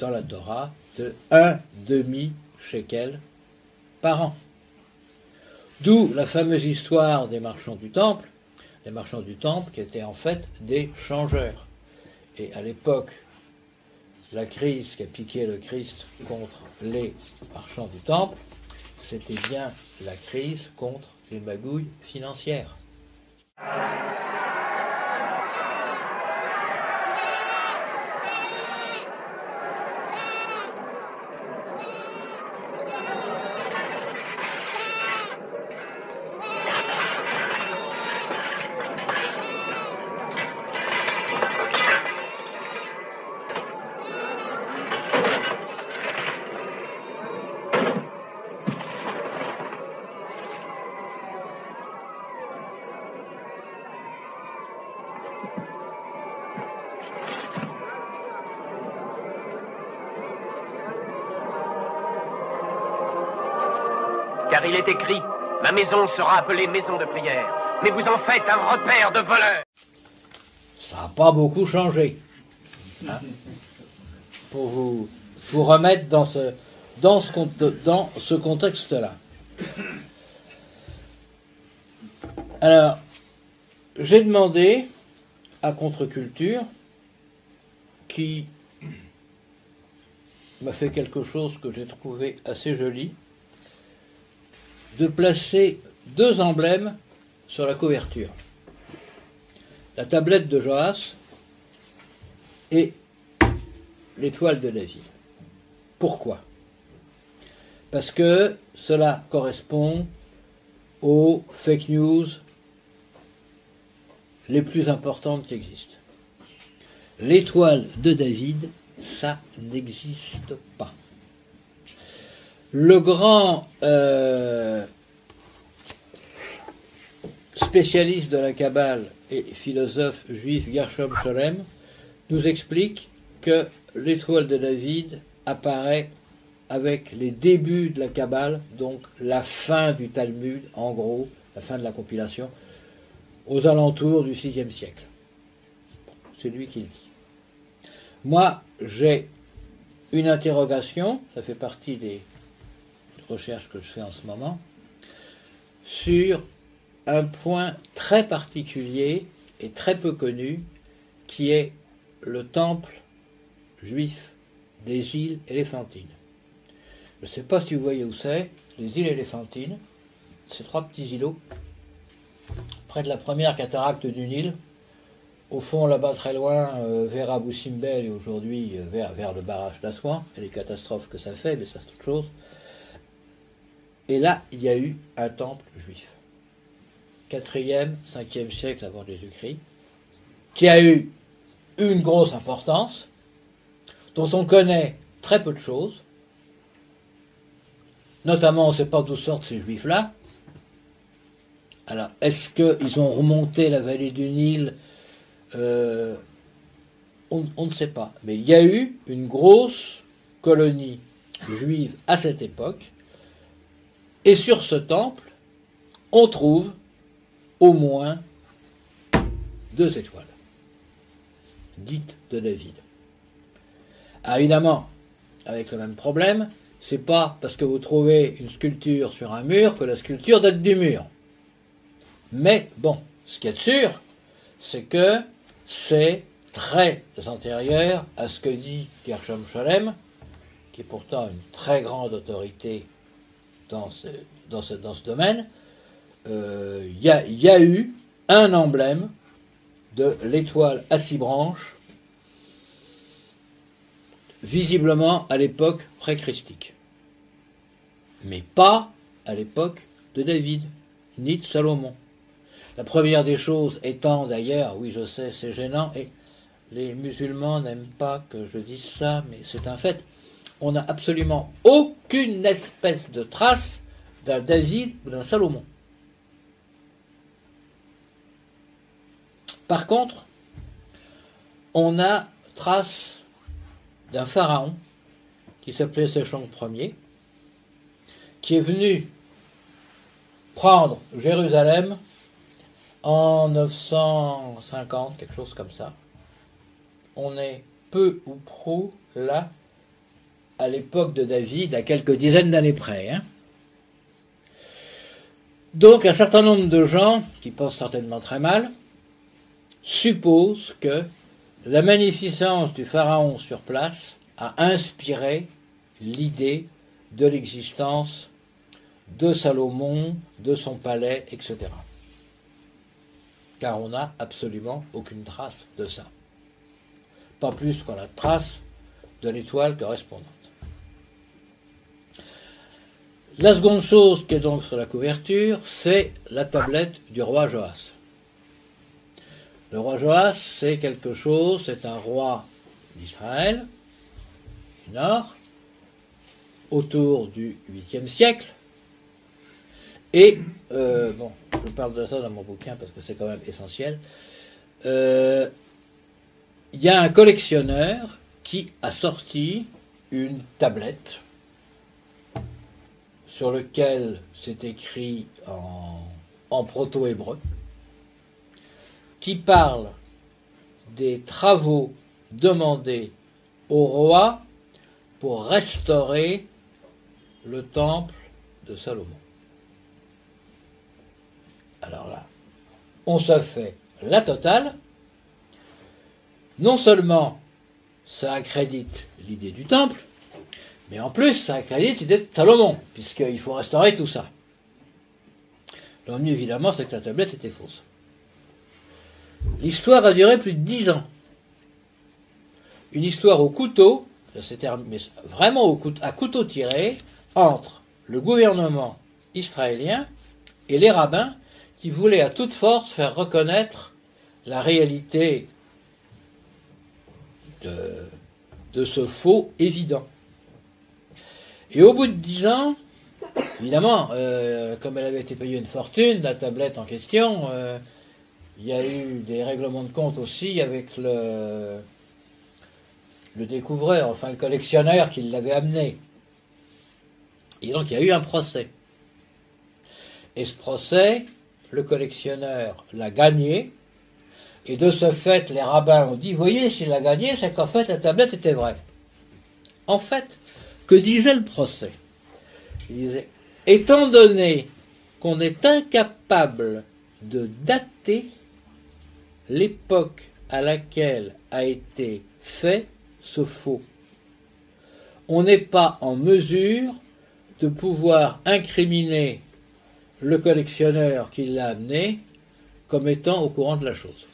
dans la Torah, de un demi shekel par an. D'où la fameuse histoire des marchands du temple, les marchands du temple qui étaient en fait des changeurs. Et à l'époque, la crise qui a piqué le Christ contre les marchands du temple, c'était bien la crise contre les magouilles financières. Sera appelée maison de prière, mais vous en faites un repère de voleurs. Ça n'a pas beaucoup changé. hein, pour vous, vous remettre dans ce, dans ce, dans ce contexte-là. Alors, j'ai demandé à Contre-Culture, qui m'a fait quelque chose que j'ai trouvé assez joli, de placer deux emblèmes sur la couverture. La tablette de Joas et l'étoile de David. Pourquoi? Parce que cela correspond aux fake news les plus importantes qui existent. L'étoile de David, ça n'existe pas. Le grand euh, spécialiste de la Kabbale et philosophe juif Gershom Scholem nous explique que l'étoile de David apparaît avec les débuts de la Kabbale, donc la fin du Talmud, en gros, la fin de la compilation, aux alentours du VIe siècle. C'est lui qui le dit. Moi, j'ai une interrogation, ça fait partie des recherches que je fais en ce moment, sur un point très particulier et très peu connu, qui est le temple juif des îles éléphantines. Je ne sais pas si vous voyez où c'est, les îles éléphantines, c'est trois petits îlots, près de la première cataracte du Nil, au fond là-bas très loin, euh, vers Abu Simbel et aujourd'hui euh, vers, le barrage d'Assouan, et les catastrophes que ça fait, mais ça c'est autre chose. Et là, il y a eu un temple juif. 4e, 5e siècle avant Jésus-Christ, qui a eu une grosse importance, dont on connaît très peu de choses, notamment on ne sait pas d'où sortent ces juifs-là. Alors, est-ce qu'ils ont remonté la vallée du Nil? Euh, on, on ne sait pas. Mais il y a eu une grosse colonie juive à cette époque, et sur ce temple, on trouve au moins deux étoiles, dites de David. Ah, évidemment, avec le même problème, c'est pas parce que vous trouvez une sculpture sur un mur que la sculpture date du mur. Mais bon, ce qui est sûr, c'est que c'est très antérieur à ce que dit Gershom Scholem, qui est pourtant une très grande autorité dans ce, domaine. Euh, Il y, a, y a eu un emblème de l'étoile à six branches, visiblement à l'époque pré-christique, mais pas à l'époque de David, ni de Salomon. La première des choses étant d'ailleurs, oui je sais, c'est gênant, et les musulmans n'aiment pas que je dise ça, mais c'est un fait, on n'a absolument aucune espèce de trace d'un David ou d'un Salomon. Par contre, on a trace d'un pharaon qui s'appelait Séchong Ier, qui est venu prendre Jérusalem en 950, quelque chose comme ça. On est peu ou prou là, à l'époque de David, à quelques dizaines d'années près. Hein. Donc un certain nombre de gens, qui pensent certainement très mal, suppose que la magnificence du pharaon sur place a inspiré l'idée de l'existence de Salomon, de son palais, etc. Car on n'a absolument aucune trace de ça. Pas plus qu'on a trace de l'étoile correspondante. La seconde chose qui est donc sur la couverture, c'est la tablette du roi Joas. Le roi Joas, c'est quelque chose, c'est un roi d'Israël, du Nord, autour du 8e siècle. Et, euh, bon, je parle de ça dans mon bouquin parce que c'est quand même essentiel. Euh, il y a un collectionneur qui a sorti une tablette sur lequel c'est écrit en, proto-hébreu qui parle des travaux demandés au roi pour restaurer le temple de Salomon. Alors là, on se fait la totale. Non seulement ça accrédite l'idée du temple, mais en plus ça accrédite l'idée de Salomon, puisqu'il faut restaurer tout ça. L'ennui évidemment, c'est que la tablette était fausse. L'histoire a duré plus de dix ans. Une histoire au couteau, mais vraiment à couteau tiré, entre le gouvernement israélien et les rabbins qui voulaient à toute force faire reconnaître la réalité de ce faux évident. Et au bout de dix ans, évidemment, euh, comme elle avait été payée une fortune, la tablette en question, euh, il y a eu des règlements de compte aussi avec le, le découvreur, enfin le collectionneur qui l'avait amené. Et donc il y a eu un procès. Et ce procès, le collectionneur l'a gagné. Et de ce fait, les rabbins ont dit, voyez, s'il a gagné, c'est qu'en fait la tablette était vraie. En fait, que disait le procès Il disait, étant donné qu'on est incapable de dater l'époque à laquelle a été fait ce faux. On n'est pas en mesure de pouvoir incriminer le collectionneur qui l'a amené comme étant au courant de la chose.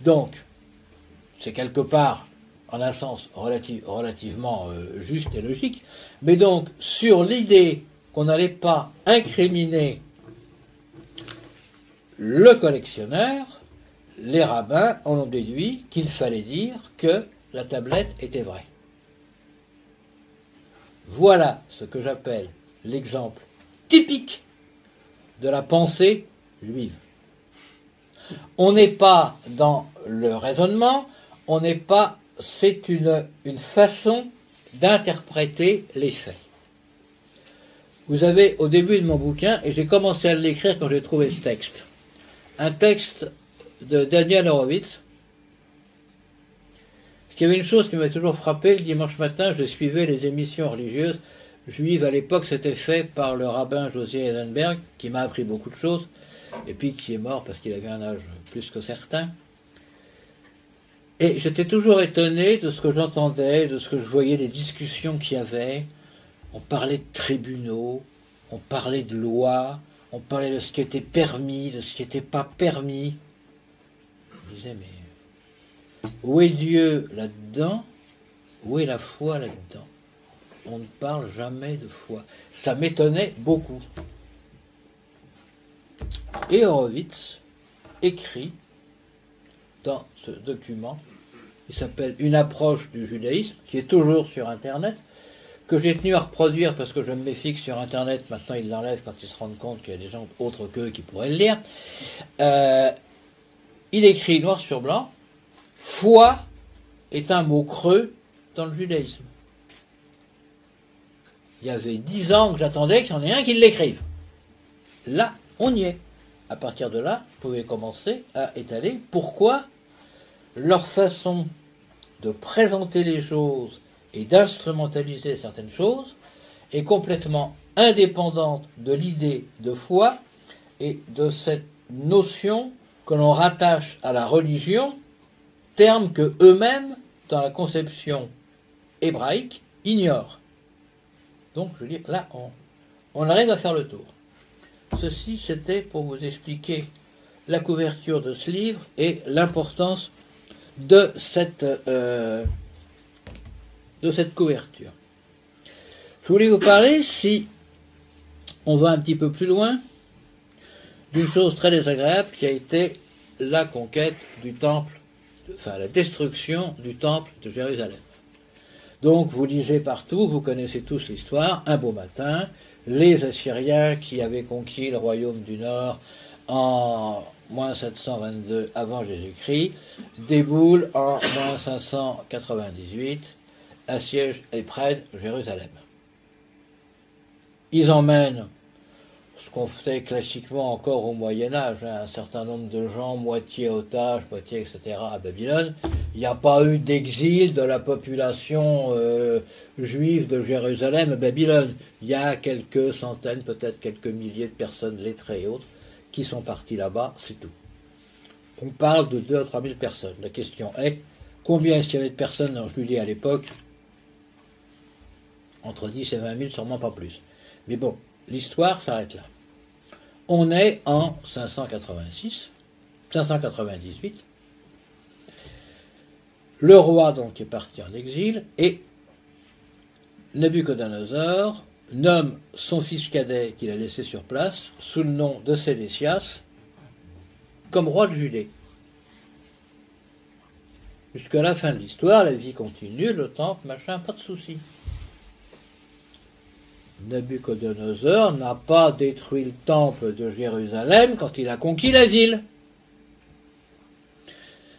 Donc, c'est quelque part, en un sens relativement euh, juste et logique, mais donc sur l'idée qu'on n'allait pas incriminer le collectionneur, les rabbins en ont déduit qu'il fallait dire que la tablette était vraie. Voilà ce que j'appelle l'exemple typique de la pensée juive. On n'est pas dans le raisonnement, on n'est pas, c'est une, une façon d'interpréter les faits. Vous avez au début de mon bouquin, et j'ai commencé à l'écrire quand j'ai trouvé ce texte, un texte de Daniel Horowitz. Il y avait une chose qui m'a toujours frappé, le dimanche matin, je suivais les émissions religieuses juives. À l'époque, c'était fait par le rabbin José Edenberg, qui m'a appris beaucoup de choses, et puis qui est mort parce qu'il avait un âge plus que certain. Et j'étais toujours étonné de ce que j'entendais, de ce que je voyais, les discussions qu'il y avait. On parlait de tribunaux, on parlait de lois, on parlait de ce qui était permis, de ce qui n'était pas permis. Je disais, mais où est Dieu là-dedans? Où est la foi là-dedans? On ne parle jamais de foi. Ça m'étonnait beaucoup. Et Horowitz écrit dans ce document, il s'appelle Une approche du judaïsme, qui est toujours sur Internet, que j'ai tenu à reproduire parce que je me méfie que sur Internet, maintenant ils l'enlèvent quand ils se rendent compte qu'il y a des gens autres qu'eux qui pourraient le lire. Euh, il écrit noir sur blanc Foi est un mot creux dans le judaïsme. Il y avait dix ans que j'attendais qu'il y en ait un qui l'écrive. Là, on y est. À partir de là, vous pouvez commencer à étaler pourquoi leur façon de présenter les choses et d'instrumentaliser certaines choses est complètement indépendante de l'idée de foi et de cette notion que l'on rattache à la religion, terme que eux-mêmes, dans la conception hébraïque, ignorent. Donc, je veux dire, là, on, arrive à faire le tour. Ceci, c'était pour vous expliquer la couverture de ce livre et l'importance de cette, euh, de cette couverture. Je voulais vous parler, si on va un petit peu plus loin, d'une chose très désagréable qui a été la conquête du temple, enfin la destruction du temple de Jérusalem. Donc vous lisez partout, vous connaissez tous l'histoire, un beau matin, les Assyriens qui avaient conquis le royaume du Nord en moins 722 avant Jésus-Christ, déboulent en moins 598, assiègent et prennent Jérusalem. Ils emmènent qu'on fait classiquement encore au Moyen Âge, hein, un certain nombre de gens, moitié otages, moitié etc., à Babylone. Il n'y a pas eu d'exil de la population euh, juive de Jérusalem à Babylone. Il y a quelques centaines, peut-être quelques milliers de personnes lettrées et autres qui sont partis là-bas, c'est tout. On parle de 2 à 3 000 personnes. La question est, combien est-ce qu'il y avait de personnes dans Julie à l'époque? Entre 10 et 20 000, sûrement pas plus. Mais bon, l'histoire s'arrête là. On est en 586, 598. Le roi donc est parti en exil et Nebuchadnezzar nomme son fils cadet qu'il a laissé sur place sous le nom de Sélésias comme roi de Judée. Jusqu'à la fin de l'histoire, la vie continue, le temple, machin, pas de souci. Nebuchadnezzar n'a pas détruit le temple de Jérusalem quand il a conquis la ville.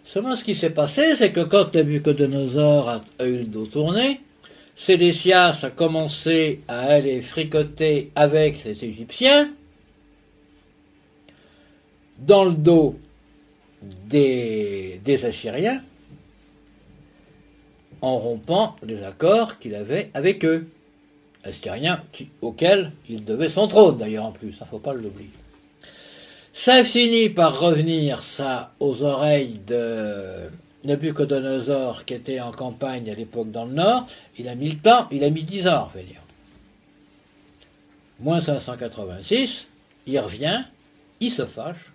Seulement, ce qui s'est passé, c'est que quand Nebuchadnezzar a eu le dos tourné, Sédécias a commencé à aller fricoter avec les Égyptiens dans le dos des Assyriens en rompant les accords qu'il avait avec eux. Assyriens auxquels il devait son trône d'ailleurs en plus, il ne faut pas l'oublier. Ça finit par revenir ça aux oreilles de Nebuchadnezzar qui était en campagne à l'époque dans le nord, il a mis le temps, il a mis dix ans à revenir. Moins 586, il revient, il se fâche,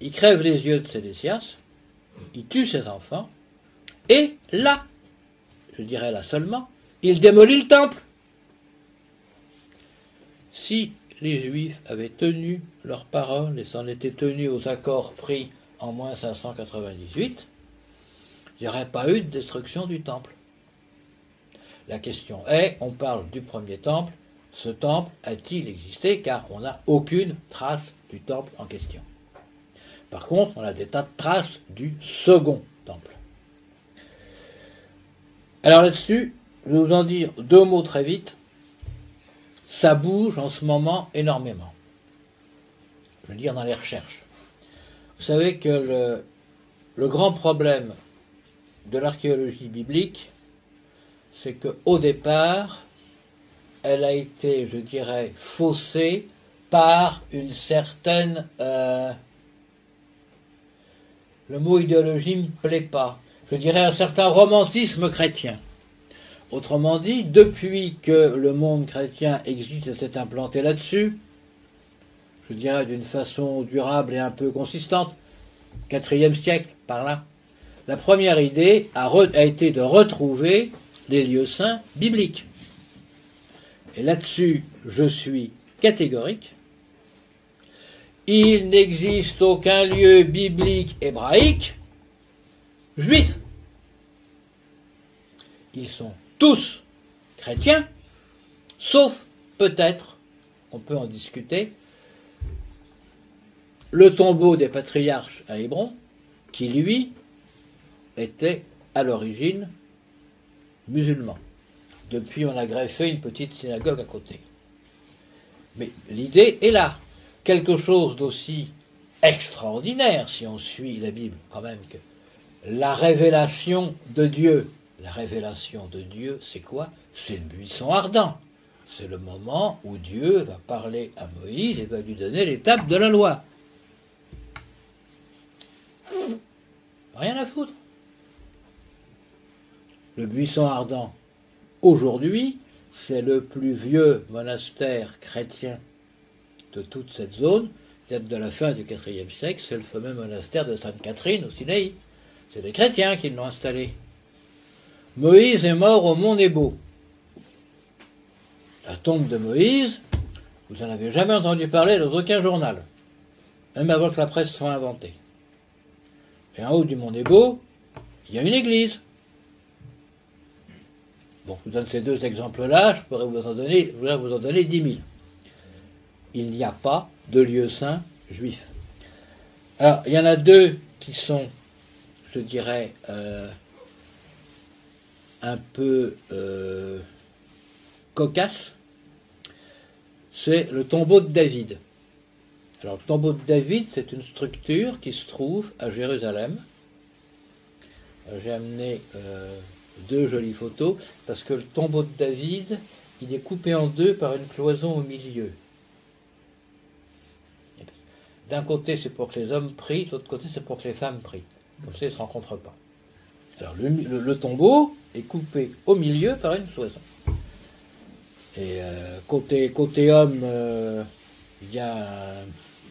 il crève les yeux de Sédécias, il tue ses enfants, et là, je dirais là seulement, il démolit le temple. Si les Juifs avaient tenu leur parole et s'en étaient tenus aux accords pris en moins 598, il n'y aurait pas eu de destruction du temple. La question est, on parle du premier temple, ce temple a-t-il existé car on n'a aucune trace du temple en question. Par contre, on a des tas de traces du second temple. Alors là-dessus, je vais vous en dire deux mots très vite. Ça bouge en ce moment énormément. Je veux dire dans les recherches. Vous savez que le, grand problème de l'archéologie biblique, c'est qu'au départ, elle a été, je dirais, faussée par une certaine... Euh, le mot idéologie ne me plaît pas. Je dirais un certain romantisme chrétien. Autrement dit, depuis que le monde chrétien existe et s'est implanté là-dessus, je dirais d'une façon durable et un peu consistante, quatrième siècle, par là, la première idée a, a été de retrouver les lieux saints bibliques. Et là-dessus, je suis catégorique. Il n'existe aucun lieu biblique hébraïque juif. Ils sont tous chrétiens, sauf peut-être, on peut en discuter, le tombeau des patriarches à Hébron, qui lui était à l'origine musulman. Depuis, on a greffé une petite synagogue à côté. Mais l'idée est là. Quelque chose d'aussi extraordinaire, si on suit la Bible, quand même, que la révélation de Dieu. La révélation de Dieu, c'est quoi? C'est le buisson ardent. C'est le moment où Dieu va parler à Moïse et va lui donner l'étape de la loi. Rien à foutre. Le buisson ardent, aujourd'hui, c'est le plus vieux monastère chrétien de toute cette zone, date de la fin du IVe siècle, c'est le fameux monastère de Sainte Catherine au Sinaï. C'est des chrétiens qui l'ont installé. Moïse est mort au mont Nebo. La tombe de Moïse, vous n'en avez jamais entendu parler dans aucun journal, même avant que la presse soit inventée. Et en haut du mont Nebo, il y a une église. Bon, je vous donne ces deux exemples-là, je pourrais vous en donner, je vous en donner dix mille. Il n'y a pas de lieu saint juif. Alors, il y en a deux qui sont, je dirais, euh, un peu euh, cocasses. C'est le tombeau de David. Alors, le tombeau de David, c'est une structure qui se trouve à Jérusalem. J'ai amené euh, deux jolies photos, parce que le tombeau de David, il est coupé en deux par une cloison au milieu. D'un côté, c'est pour que les hommes prient, de l'autre côté, c'est pour que les femmes prient. Comme ça, ils ne se rencontrent pas. Le, tombeau est coupé au milieu par une cloison. Et euh, côté, homme, euh, il y a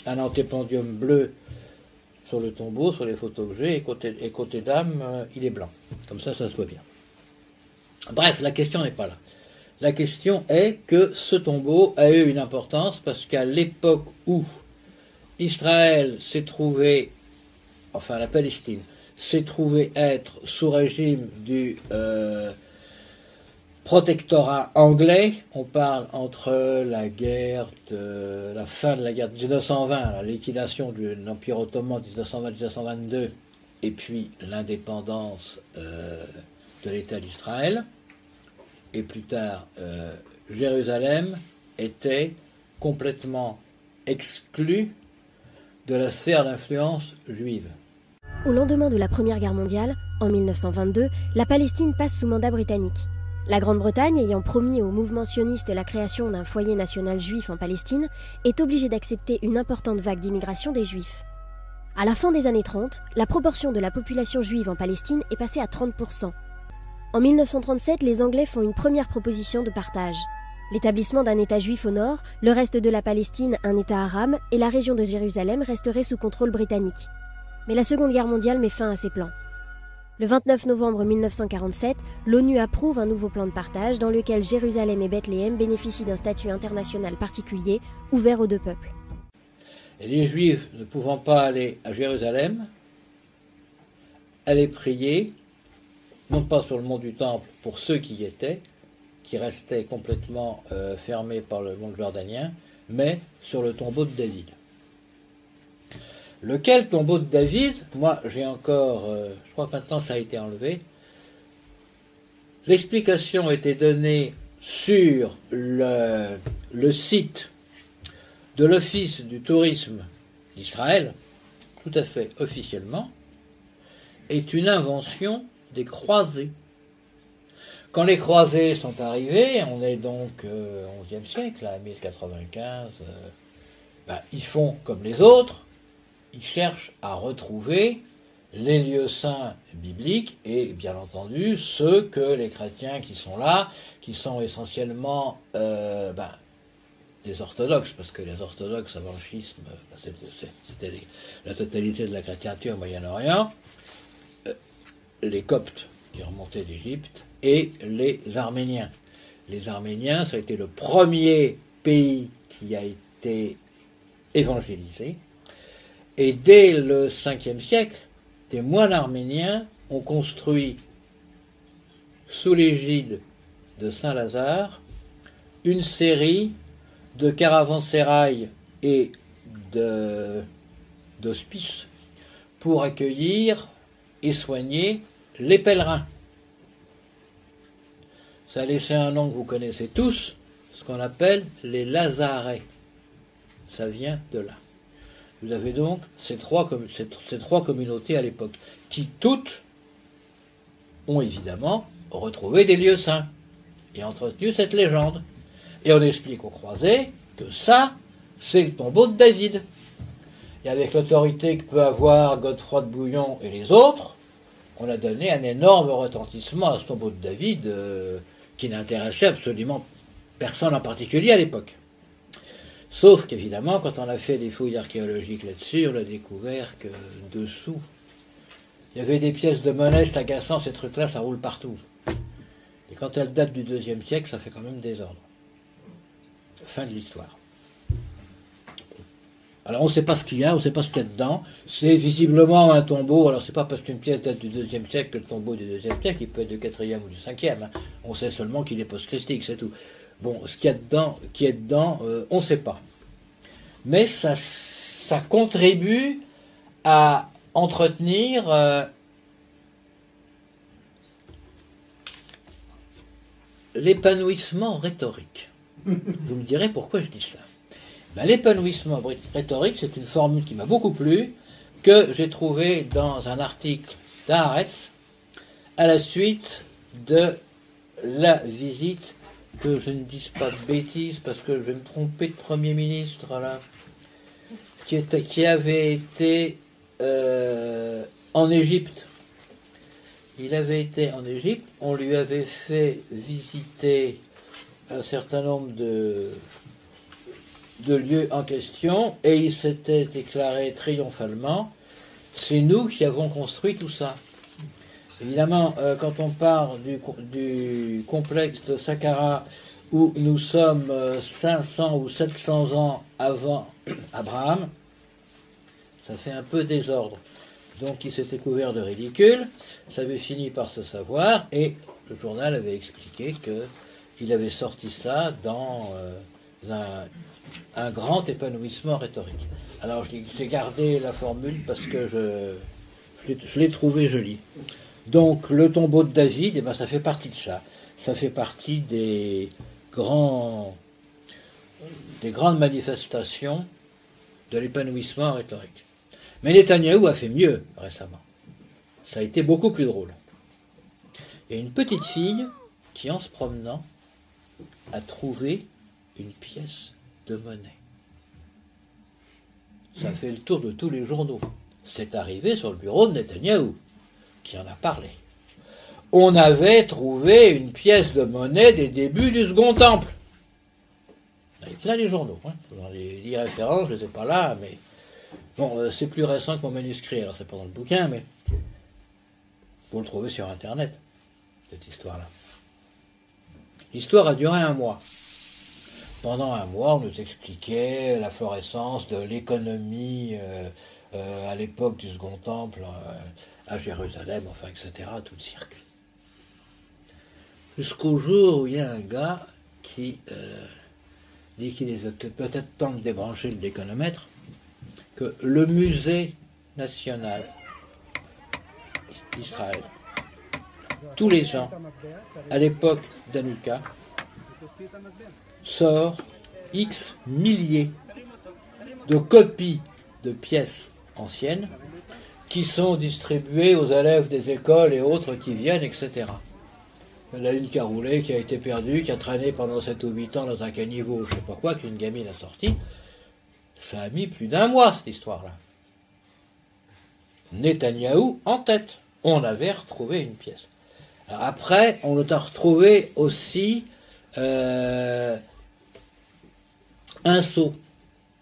un, antépendium bleu sur le tombeau, sur les photos que et côté, et dame, euh, il est blanc. Comme ça, ça se voit bien. Bref, la question n'est pas là. La question est que ce tombeau a eu une importance parce qu'à l'époque où Israël s'est trouvé, enfin la Palestine, s'est trouvé être sous régime du euh, protectorat anglais. On parle entre la guerre de la fin de la guerre de 1920, la liquidation de l'Empire ottoman 1920-1922, et puis l'indépendance euh, de l'État d'Israël, et plus tard euh, Jérusalem était complètement exclue de la sphère d'influence juive. Au lendemain de la Première Guerre mondiale, en 1922, la Palestine passe sous mandat britannique. La Grande-Bretagne, ayant promis au mouvement sioniste la création d'un foyer national juif en Palestine, est obligée d'accepter une importante vague d'immigration des juifs. À la fin des années 30, la proportion de la population juive en Palestine est passée à 30%. En 1937, les Anglais font une première proposition de partage. L'établissement d'un État juif au nord, le reste de la Palestine un État arabe et la région de Jérusalem resterait sous contrôle britannique. Mais la Seconde Guerre mondiale met fin à ces plans. Le 29 novembre 1947, l'ONU approuve un nouveau plan de partage dans lequel Jérusalem et Bethléem bénéficient d'un statut international particulier ouvert aux deux peuples. Et les Juifs ne pouvant pas aller à Jérusalem, allaient prier, non pas sur le mont du Temple pour ceux qui y étaient, qui restaient complètement euh, fermés par le monde jordanien, mais sur le tombeau de David. Lequel tombeau de David Moi, j'ai encore, euh, je crois que maintenant ça a été enlevé. L'explication été donnée sur le, le site de l'Office du tourisme d'Israël, tout à fait officiellement, est une invention des croisés. Quand les croisés sont arrivés, on est donc euh, au XIe siècle, à 1095, euh, ben, ils font comme les autres, ils cherchent à retrouver les lieux saints bibliques et bien entendu ceux que les chrétiens qui sont là, qui sont essentiellement euh, ben, des orthodoxes, parce que les orthodoxes avant le schisme, ben, c'était la totalité de la chrétienté au Moyen-Orient, les Coptes qui remontaient d'Égypte et les Arméniens. Les Arméniens, ça a été le premier pays qui a été évangélisé. Et dès le 5e siècle, des moines arméniens ont construit, sous l'égide de Saint-Lazare, une série de caravansérails et d'hospices pour accueillir et soigner les pèlerins. Ça a laissé un nom que vous connaissez tous, ce qu'on appelle les Lazarets. Ça vient de là. Vous avez donc ces trois, communautés à l'époque, qui toutes ont évidemment retrouvé des lieux saints et entretenu cette légende. Et on explique aux croisés que ça, c'est le tombeau de David. Et avec l'autorité que peut avoir Godefroy de Bouillon et les autres, on a donné un énorme retentissement à ce tombeau de David euh, qui n'intéressait absolument personne en particulier à l'époque. Sauf qu'évidemment, quand on a fait des fouilles archéologiques là-dessus, on a découvert que dessous, il y avait des pièces de monnaie, c'est agaçant, ces trucs-là, ça roule partout. Et quand elles datent du deuxième siècle, ça fait quand même désordre. Fin de l'histoire. Alors on ne sait pas ce qu'il y a, on ne sait pas ce qu'il y a dedans. C'est visiblement un tombeau. Alors c'est pas parce qu'une pièce date du deuxième siècle que le tombeau du deuxième siècle, il peut être du quatrième ou du cinquième. Hein. On sait seulement qu'il est post-christique, c'est tout. Bon, ce qu'il y a dedans, qui est dedans, euh, on ne sait pas. Mais ça, contribue à entretenir euh, l'épanouissement rhétorique. Vous me direz pourquoi je dis ça. Ben, l'épanouissement rhétorique, c'est une formule qui m'a beaucoup plu, que j'ai trouvée dans un article d'Aretz à la suite de la visite, que je ne dise pas de bêtises parce que je vais me tromper de Premier ministre, là, qui, était, qui avait été euh, en Égypte. Il avait été en Égypte, on lui avait fait visiter un certain nombre de de lieu en question et il s'était déclaré triomphalement c'est nous qui avons construit tout ça. Évidemment, euh, quand on parle du, du, complexe de Saqqara, où nous sommes 500 euh, ou 700 ans avant Abraham, ça fait un peu désordre. Donc il s'était couvert de ridicule, ça avait fini par se savoir, et le journal avait expliqué qu'il avait sorti ça dans euh, un, un grand épanouissement rhétorique. Alors j'ai gardé la formule parce que je, je l'ai trouvé jolie. Donc le tombeau de David, eh ben, ça fait partie de ça. Ça fait partie des, grandes manifestations de l'épanouissement rhétorique. Mais Netanyahou a fait mieux récemment. Ça a été beaucoup plus drôle. A une petite fille qui, en se promenant, a trouvé une pièce de monnaie. Ça fait le tour de tous les journaux. C'est arrivé sur le bureau de Netanyahou, qui en a parlé. On avait trouvé une pièce de monnaie des débuts du Second Temple. Il y a les journaux. Hein. Dans les, références, je ne les ai pas là, mais bon, euh, c'est plus récent que mon manuscrit, alors c'est pas dans le bouquin, mais Vous le trouvez sur Internet, cette histoire-là. L'histoire a duré un mois. Pendant un mois, on nous expliquait la florescence de l'économie euh, euh, à l'époque du Second Temple à Jérusalem, enfin, etc., tout le cirque. Jusqu'au jour où il y a un gars qui dit qu'il est peut-être temps de débrancher le déconomètre, que le musée national d'Israël, tous les ans, à l'époque d'Anuka, sort X milliers de copies de pièces anciennes qui sont distribuées aux élèves des écoles et autres qui viennent, etc. Il y en a une qui a roulé, qui a été perdue, qui a traîné pendant 7 ou 8 ans dans un caniveau, je ne sais pas quoi, qu'une gamine a sorti. Ça a mis plus d'un mois, cette histoire-là. Netanyahou en tête. On avait retrouvé une pièce. après, on a retrouvé aussi euh, un seau.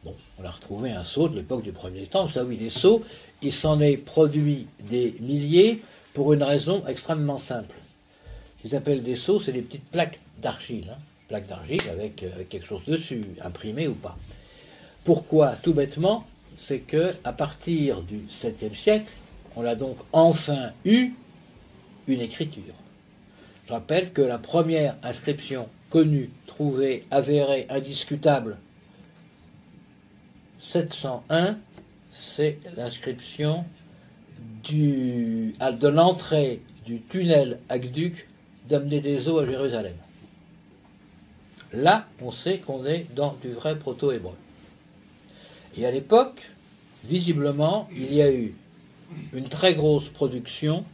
Bon, on a retrouvé un seau de l'époque du premier temps. Vous savez, les seaux, il s'en est produit des milliers pour une raison extrêmement simple. Ce qu'ils appellent des seaux, c'est des petites plaques d'argile. Hein. plaques d'argile avec euh, quelque chose dessus, imprimé ou pas. Pourquoi? Tout bêtement, c'est que à partir du 7e siècle, on a donc enfin eu une écriture. Je rappelle que la première inscription connue, trouvée, avérée, indiscutable 701, c'est l'inscription de l'entrée du tunnel aqueduc d'amener des eaux à Jérusalem. Là, on sait qu'on est dans du vrai proto-hébreu. Et à l'époque, visiblement, il y a eu une très grosse production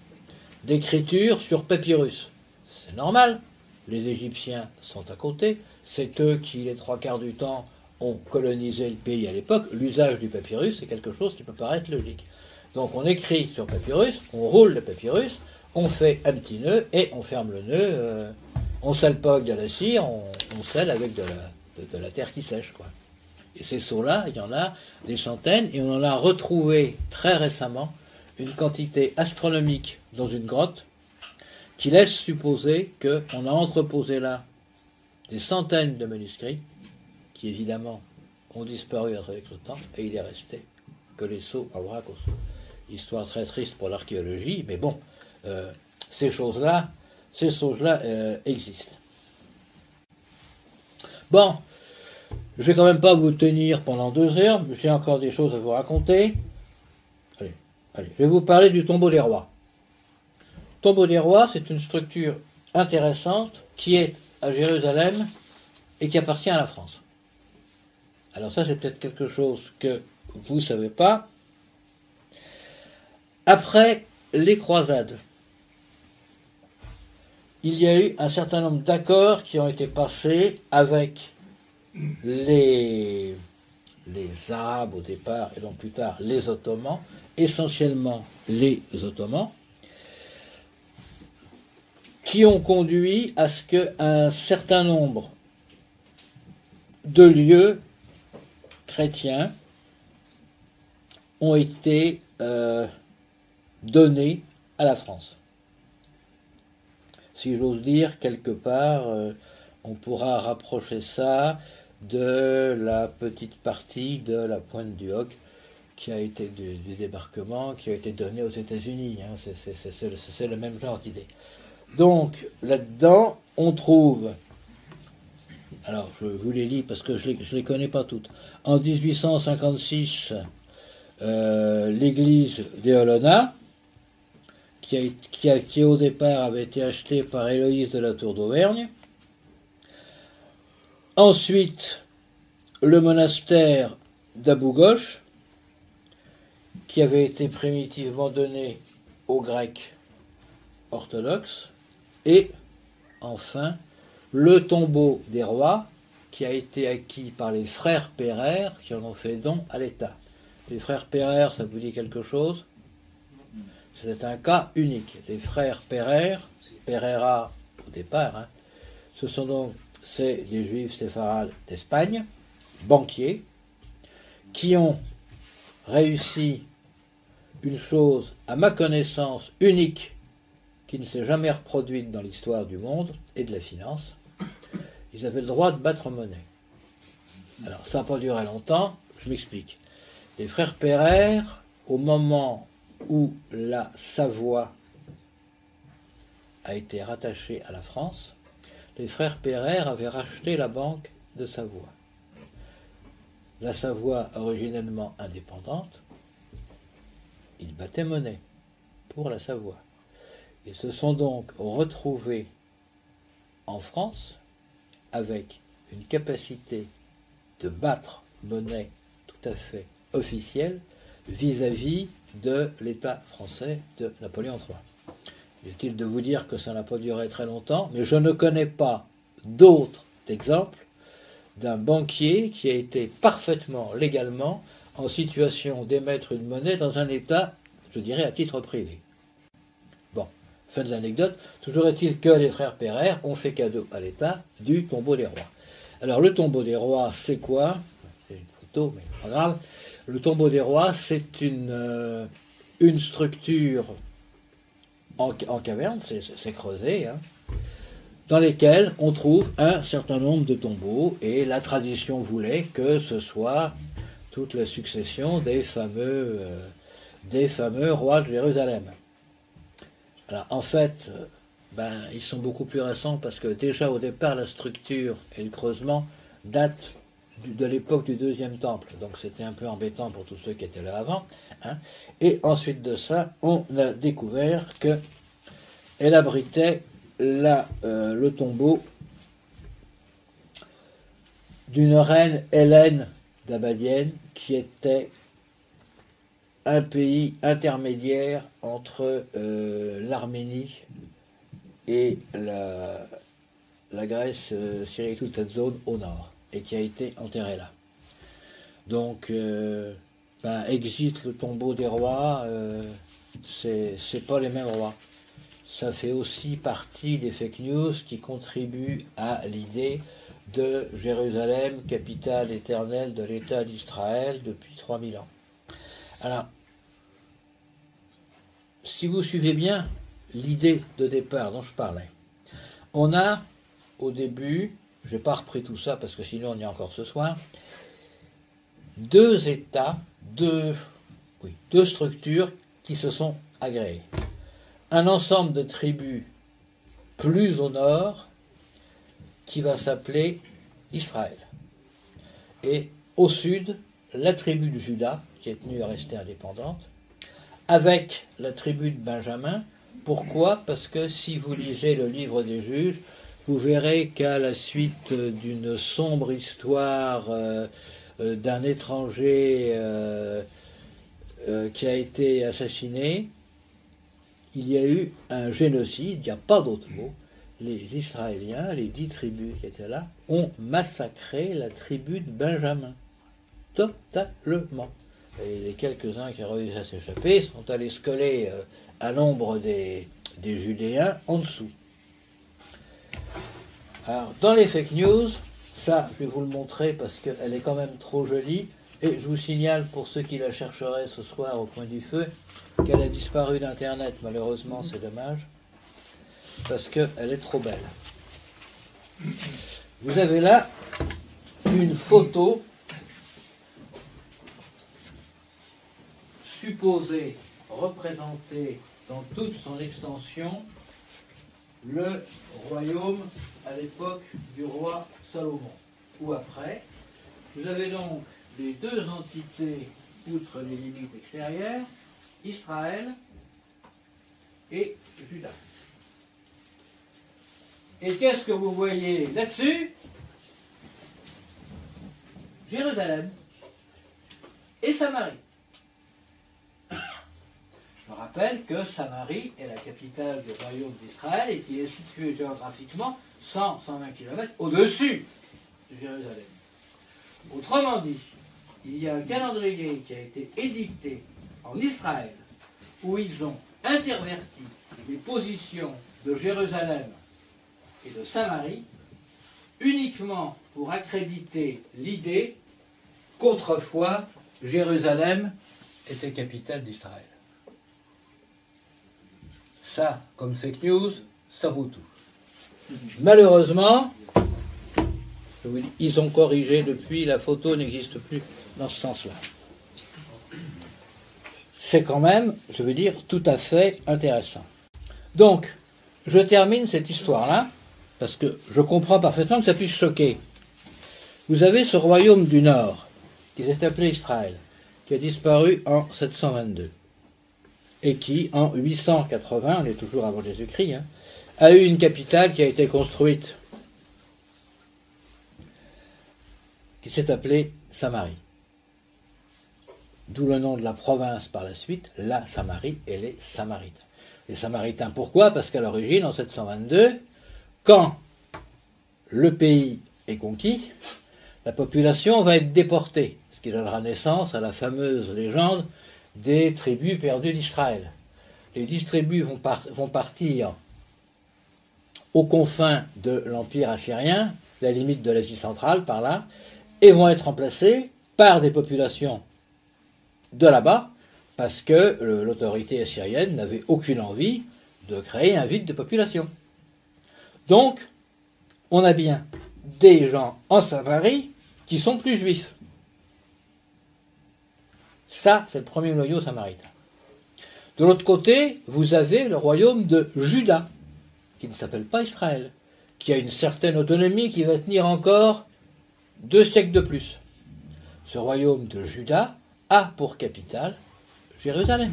d'écriture sur papyrus. C'est normal, les Égyptiens sont à côté, c'est eux qui, les trois quarts du temps, ont colonisé le pays à l'époque, l'usage du papyrus, c'est quelque chose qui peut paraître logique. Donc on écrit sur papyrus, on roule le papyrus, on fait un petit nœud et on ferme le nœud, euh, on salpogue de la cire, on, on avec de la, de, la, terre qui sèche. Quoi. Et ces seaux-là, il y en a des centaines, et on en a retrouvé très récemment une quantité astronomique dans une grotte qui laisse supposer qu'on a entreposé là des centaines de manuscrits qui évidemment ont disparu avec le temps, et il est resté que les sceaux en vrac Histoire très triste pour l'archéologie, mais bon, euh, ces choses-là, ces choses-là euh, existent. Bon, je vais quand même pas vous tenir pendant deux heures, j'ai encore des choses à vous raconter. Allez, allez, je vais vous parler du tombeau des rois. Tombeau des rois, c'est une structure intéressante qui est à Jérusalem et qui appartient à la France. Alors ça, c'est peut-être quelque chose que vous ne savez pas. Après les croisades, il y a eu un certain nombre d'accords qui ont été passés avec les, les Arabes au départ et donc plus tard les Ottomans, essentiellement les Ottomans, qui ont conduit à ce qu'un certain nombre de lieux chrétiens ont été euh, donnés à la France. Si j'ose dire, quelque part, euh, on pourra rapprocher ça de la petite partie de la pointe du Hoc qui a été du, débarquement, qui a été donné aux États-Unis. Hein. C'est le même genre d'idée. Donc, là-dedans, on trouve alors je vous les lis parce que je ne les, connais pas toutes. En 1856, euh, l'église d'Eolona, qui, qui, au départ avait été achetée par Héloïse de la Tour d'Auvergne. Ensuite, le monastère d'Abou Ghosh, qui avait été primitivement donné aux Grecs orthodoxes. Et enfin, le tombeau des rois, qui a été acquis par les frères Pereire, qui en ont fait don à l'État. Les frères Pereire, ça vous dit quelque chose? C'est un cas unique. Les frères Pereire, Pereira au départ, hein, ce sont donc c'est des juifs séfarades d'Espagne, banquiers, qui ont réussi une chose, à ma connaissance, unique qui ne s'est jamais reproduite dans l'histoire du monde et de la finance. Ils avaient le droit de battre monnaie. Alors, ça n'a pas duré longtemps, je m'explique. Les frères Pereire, au moment où la Savoie a été rattachée à la France, les frères Pereire avaient racheté la banque de Savoie. La Savoie, originellement indépendante, ils battaient monnaie pour la Savoie. Ils se sont donc retrouvés en France avec une capacité de battre monnaie tout à fait officielle vis-à-vis de l'État français de Napoléon III. Il est-il de vous dire que ça n'a pas duré très longtemps, mais je ne connais pas d'autres exemples d'un banquier qui a été parfaitement légalement en situation d'émettre une monnaie dans un État, je dirais, à titre privé. Fin de l'anecdote. Toujours est-il que les frères Pereire ont fait cadeau à l'État du tombeau des rois. Alors le tombeau des rois, c'est quoi? C'est une photo, mais pas grave. Le tombeau des rois, c'est une, euh, structure en, caverne, c'est creusé, hein, dans lesquelles on trouve un certain nombre de tombeaux, et la tradition voulait que ce soit toute la succession des fameux, euh, des fameux rois de Jérusalem. En fait, euh, ben, ils sont beaucoup plus récents parce que déjà au départ, la structure et le creusement datent de l'époque du deuxième temple. Donc c'était un peu embêtant pour tous ceux qui étaient là avant. Hein. Et ensuite de ça, on a découvert que elle abritait euh, le tombeau d'une reine Hélène d'Abadienne qui était un pays intermédiaire entre euh, l'Arménie et la, Grèce, euh, Syrie, toute cette zone au nord, et qui a été enterré là. Donc, euh, ben, existe le tombeau des rois, euh, c'est pas les mêmes rois. Ça fait aussi partie des fake news qui contribuent à l'idée de Jérusalem, capitale éternelle de l'État d'Israël depuis 3000 ans. Alors, si vous suivez bien, l'idée de départ dont je parlais. On a, au début, je n'ai pas repris tout ça parce que sinon on y est encore ce soir, deux États, deux, structures qui se sont agréées. Un ensemble de tribus plus au nord qui va s'appeler Israël. Et au sud, la tribu de Judas, qui est tenue à rester indépendante, avec la tribu de Benjamin, pourquoi? Parce que si vous lisez le livre des juges, vous verrez qu'à la suite d'une sombre histoire euh, euh, d'un étranger euh, qui a été assassiné, il y a eu un génocide, il n'y a pas d'autre mot. Les Israéliens, les dix tribus qui étaient là, ont massacré la tribu de Benjamin. Totalement. Et les quelques-uns qui ont réussi à s'échapper sont allés se coller à l'ombre des, Judéens en dessous. Alors, dans les fake news, ça, je vais vous le montrer parce qu'elle est quand même trop jolie. Et je vous signale, pour ceux qui la chercheraient ce soir au coin du feu, qu'elle a disparu d'Internet. Malheureusement, c'est dommage. Parce qu'elle est trop belle. Vous avez là une photo supposée représenter dans toute son extension le royaume à l'époque du roi Salomon, ou après. Vous avez donc les deux entités, outre les limites extérieures, Israël et Juda. Et qu'est-ce que vous voyez là-dessus? Jérusalem et Samarie. Je rappelle que Samarie est la capitale du royaume d'Israël et qui est située géographiquement 100-120 km au-dessus de Jérusalem. Autrement dit, il y a un calendrier qui a été édicté en Israël où ils ont interverti les positions de Jérusalem et de Samarie uniquement pour accréditer l'idée qu'autrefois Jérusalem était capitale d'Israël. Ça, comme fake news, ça vaut tout. Malheureusement, ils ont corrigé depuis, la photo n'existe plus dans ce sens-là. C'est quand même, je veux dire, tout à fait intéressant. Donc, je termine cette histoire-là, parce que je comprends parfaitement que ça puisse choquer. Vous avez ce royaume du Nord, qui s'est appelé Israël, qui a disparu en 722, et qui, en 880, on est toujours avant Jésus-Christ, hein, a eu une capitale qui a été construite, qui s'est appelée Samarie. D'où le nom de la province par la suite, la Samarie et les Samaritains. Les Samaritains, pourquoi? Parce qu'à l'origine, en 722, quand le pays est conquis, la population va être déportée, ce qui donnera naissance à la fameuse légende des tribus perdues d'Israël. Les dix tribus vont, partir aux confins de l'Empire assyrien, la limite de l'Asie centrale par là, et vont être remplacées par des populations de là-bas, parce que l'autorité assyrienne n'avait aucune envie de créer un vide de population. Donc, on a bien des gens en Samarie qui sont plus juifs. Ça, c'est le premier noyau samaritain. De l'autre côté, vous avez le royaume de Juda, qui ne s'appelle pas Israël, qui a une certaine autonomie qui va tenir encore deux siècles de plus. Ce royaume de Juda a pour capitale Jérusalem.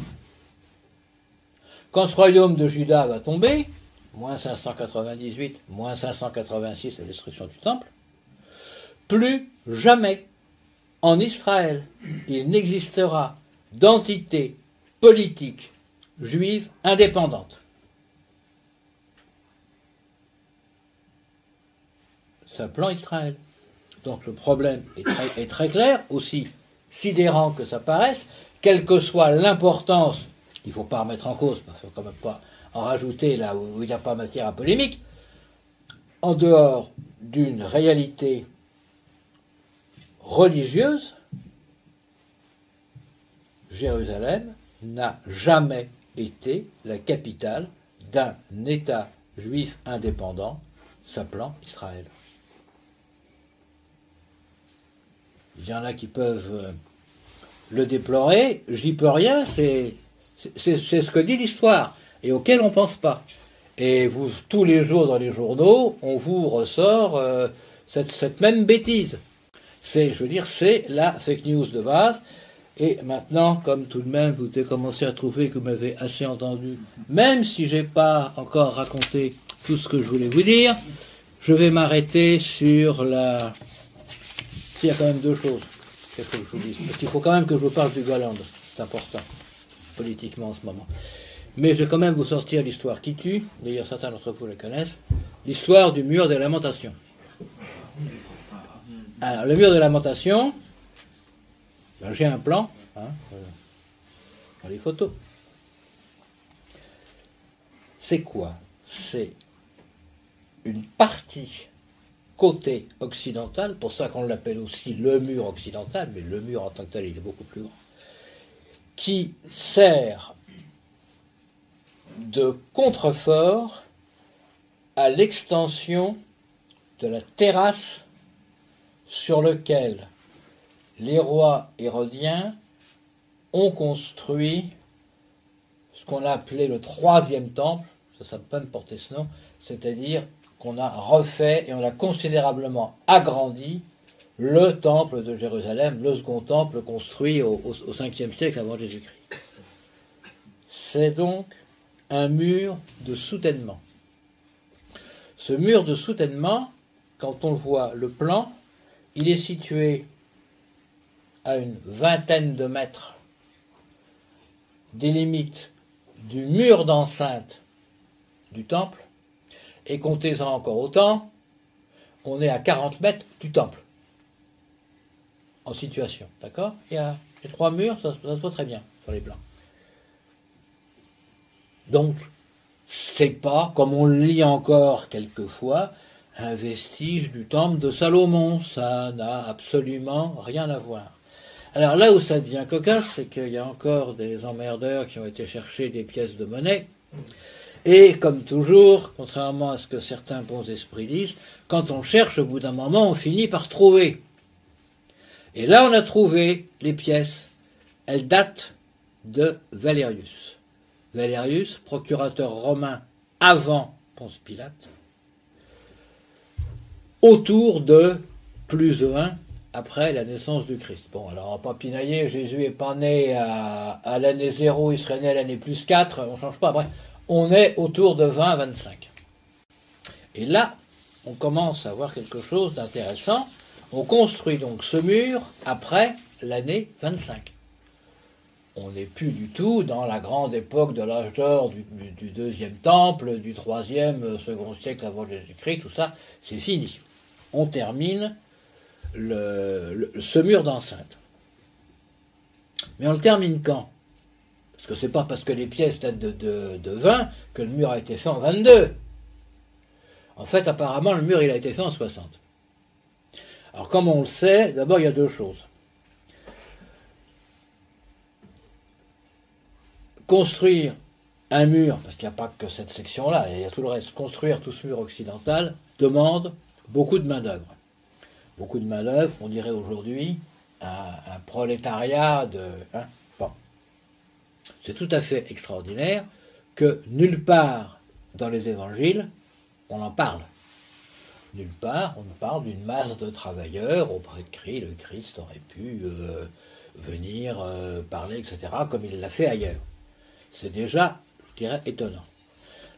Quand ce royaume de Juda va tomber, moins 598, moins 586, la destruction du temple, plus jamais en Israël il n'existera d'entité politique juive indépendante. plan Israël. Donc le problème est très, est très clair, aussi sidérant que ça paraisse, quelle que soit l'importance, qu'il ne faut pas remettre en cause, parce qu'il ne faut quand même pas en rajouter là où il n'y a pas matière à polémique, en dehors d'une réalité religieuse, Jérusalem n'a jamais été la capitale d'un État juif indépendant s'appelant Israël. Il y en a qui peuvent euh, le déplorer, j'y peux rien, c'est ce que dit l'histoire, et auquel on ne pense pas. Et vous, tous les jours dans les journaux, on vous ressort euh, cette, même bêtise. C'est, je veux c'est la fake news de base. Et maintenant, comme tout de même, vous avez commencé à trouver que vous m'avez assez entendu, même si j'ai pas encore raconté tout ce que je voulais vous dire, je vais m'arrêter sur la. S'il y a quand même deux choses qu'il faut que je vous dise. Parce qu'il faut quand même que je vous parle du Goland. C'est important, politiquement en ce moment. Mais je vais quand même vous sortir l'histoire qui tue, d'ailleurs certains d'entre vous la connaissent, l'histoire du mur des lamentations. Alors, le mur de lamentation, j'ai un plan, hein, euh, dans les photos. C'est quoi? C'est une partie côté occidental, pour ça qu'on l'appelle aussi le mur occidental, mais le mur en tant que tel, il est beaucoup plus grand, qui sert de contrefort à l'extension de la terrasse sur laquelle les rois hérodiens ont construit ce qu'on a appelé le troisième temple, ça peut même porter ce nom, c'est-à-dire qu'on a refait et on a considérablement agrandi le temple de Jérusalem, le second temple construit au, au, 5 siècle avant Jésus-Christ. C'est donc un mur de soutènement. Ce mur de soutènement, quand on voit le plan, il est situé à une vingtaine de mètres des limites du mur d'enceinte du temple, et comptez-en encore autant, on est à 40 mètres du temple en situation. D'accord? Il y a les trois murs, ça, se voit très bien sur les plans. Donc, c'est pas, comme on le lit encore quelquefois, un vestige du temple de Salomon. Ça n'a absolument rien à voir. Alors là où ça devient cocasse, c'est qu'il y a encore des emmerdeurs qui ont été chercher des pièces de monnaie Et comme toujours, contrairement à ce que certains bons esprits disent, quand on cherche, au bout d'un moment, on finit par trouver. Et là, on a trouvé les pièces. Elles datent de Valérius. Valérius, procurateur romain avant Ponce Pilate, autour de plus de 1 après la naissance du Christ. Bon, alors on pas pinailler, Jésus est pas né à, l'année 0, il serait né à l'année plus 4, on change pas. Bref, on est autour de 20 à 25. Et là, on commence à voir quelque chose d'intéressant. On construit donc ce mur après l'année 25. On n'est plus du tout dans la grande époque de l'âge d'or du, deuxième temple, du troisième, euh, second siècle avant Jésus-Christ, tout ça, c'est fini. On termine ce mur d'enceinte. Mais on le termine quand? Parce que c'est pas parce que les pièces datent de, de, 20 que le mur a été fait en 22. En fait, apparemment, le mur il a été fait en 60. Alors, comme on le sait, d'abord il y a deux choses. Construire un mur, parce qu'il n'y a pas que cette section-là, il y a tout le reste, construire tout ce mur occidental demande beaucoup de main-d'œuvre beaucoup de main on dirait aujourd'hui, un, prolétariat de. Hein. C'est tout à fait extraordinaire que nulle part dans les évangiles on en parle. Nulle part on parle d'une masse de travailleurs auprès de Christ. Le Christ aurait pu euh, venir euh, parler, etc., comme il l'a fait ailleurs. C'est déjà, je dirais, étonnant.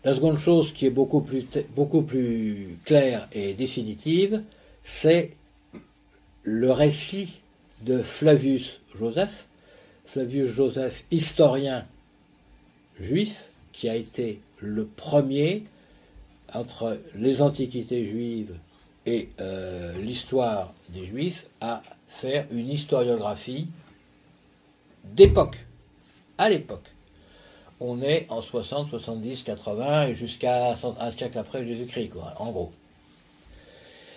La seconde chose qui est beaucoup plus, claire et définitive, c'est le récit de Flavius Joseph, Flavius Joseph, historien juif, qui a été le premier entre les antiquités juives et euh, l'histoire des juifs à faire une historiographie d'époque, à l'époque. On est en 60, 70, 80 et jusqu'à un siècle après Jésus-Christ, en gros.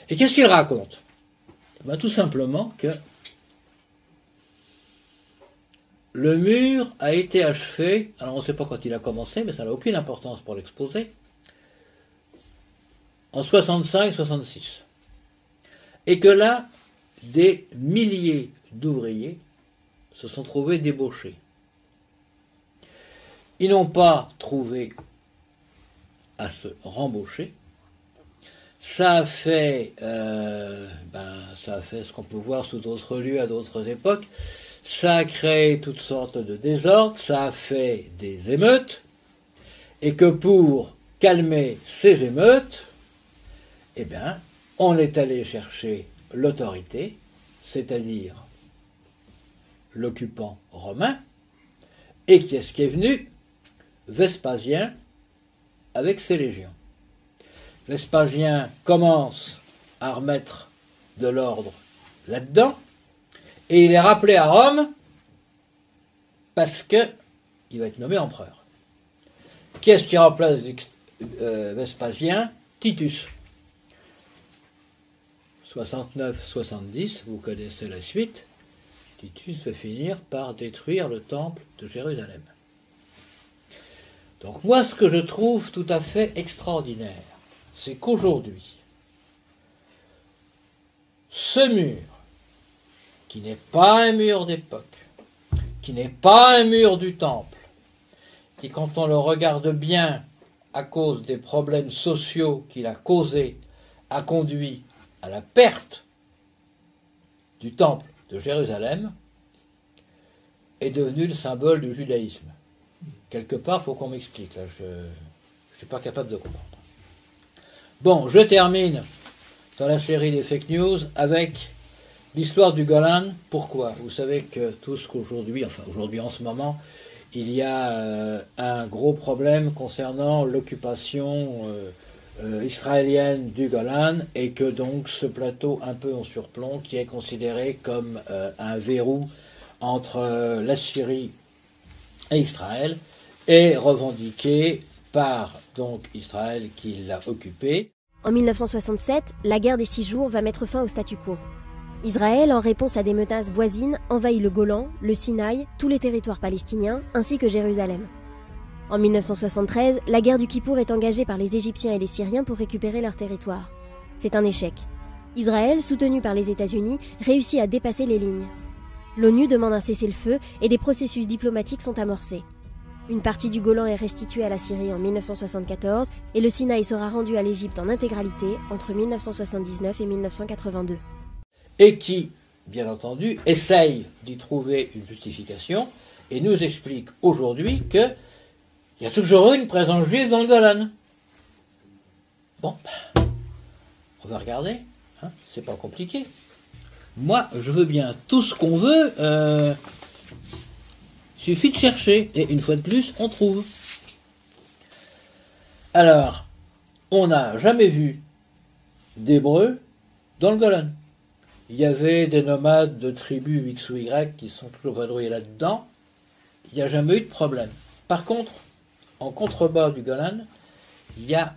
Et qu'est-ce qu'il raconte? Bah, tout simplement que le mur a été achevé, alors on ne sait pas quand il a commencé, mais ça n'a aucune importance pour l'exposer, en 65-66. Et que là, des milliers d'ouvriers se sont trouvés débauchés. Ils n'ont pas trouvé à se rembaucher, ça a fait, euh, ben, ça fait ce qu'on peut voir sous d'autres lieux à d'autres époques. Ça a créé toutes sortes de désordres, ça a fait des émeutes, et que pour calmer ces émeutes, eh bien, on est allé chercher l'autorité, c'est-à-dire l'occupant romain, et qui est-ce qui est venu? Vespasien avec ses légions. Vespasien commence à remettre de l'ordre là-dedans, et il est rappelé à Rome parce que il va être nommé empereur. Qui est-ce qui remplace euh, Vespasien? Titus. 69-70, vous connaissez la suite. Titus va finir par détruire le temple de Jérusalem. Donc moi, ce que je trouve tout à fait extraordinaire, c'est qu'aujourd'hui, ce mur, qui n'est pas un mur d'époque, qui n'est pas un mur du temple, qui quand on le regarde bien, à cause des problèmes sociaux qu'il a causés, a conduit à la perte du temple de Jérusalem, est devenu le symbole du judaïsme. Quelque part, il faut qu'on m'explique, là, je ne suis pas capable de comprendre. Bon, je termine dans la série des fake news avec l'histoire du Golan. Pourquoi? Vous savez que tous qu'aujourd'hui, enfin aujourd'hui en ce moment, il y a euh, un gros problème concernant l'occupation euh, euh, israélienne du Golan et que donc ce plateau un peu en surplomb qui est considéré comme un verrou entre la Syrie et Israël est revendiqué par donc Israël qui l'a occupé. En 1967, la guerre des six jours va mettre fin au statu quo. Israël, en réponse à des menaces voisines, envahit le Golan, le Sinaï, tous les territoires palestiniens, ainsi que Jérusalem. En 1973, la guerre du Kippour est engagée par les Égyptiens et les Syriens pour récupérer leur territoire. C'est un échec. Israël, soutenu par les États-Unis, réussit à dépasser les lignes. L'ONU demande un cessez-le-feu et des processus diplomatiques sont amorcés. Une partie du Golan est restituée à la Syrie en 1974 et le Sinaï sera rendu à l'Égypte en intégralité entre 1979 et 1982. Et qui, bien entendu, essaye d'y trouver une justification et nous explique aujourd'hui qu'il y a toujours eu une présence juive dans le Golan. Bon, on va regarder, hein, c'est pas compliqué. Moi, je veux bien tout ce qu'on veut, euh, suffit de chercher, et une fois de plus, on trouve. Alors, on n'a jamais vu d'Hébreux dans le Golan. Il y avait des nomades de tribus X ou Y qui sont toujours vadrouillés là-dedans. Il n'y a jamais eu de problème. Par contre, en contrebas du Golan, il y a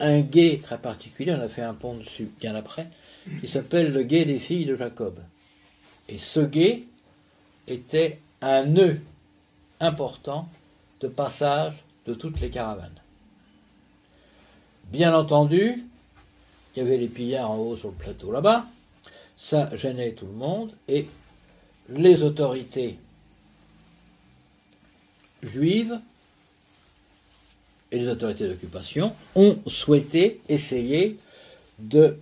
un guet très particulier, on a fait un pont dessus bien après, qui s'appelle le guet des filles de Jacob. Et ce guet était un nœud important de passage de toutes les caravanes. Bien entendu, il y avait les pillards en haut sur le plateau là-bas, ça gênait tout le monde, et les autorités juives et les autorités d'occupation ont souhaité essayer de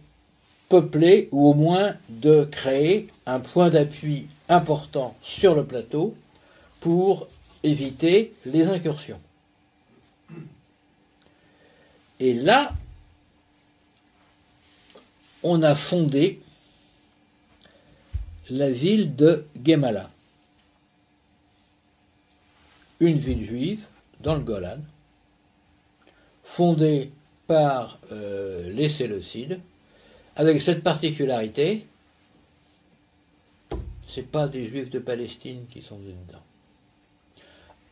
peupler ou au moins de créer un point d'appui important sur le plateau pour éviter les incursions. Et là, on a fondé la ville de Gemala, une ville juive dans le Golan, fondée par euh, les Séleucides, avec cette particularité, c'est pas des juifs de Palestine qui sont venus dedans.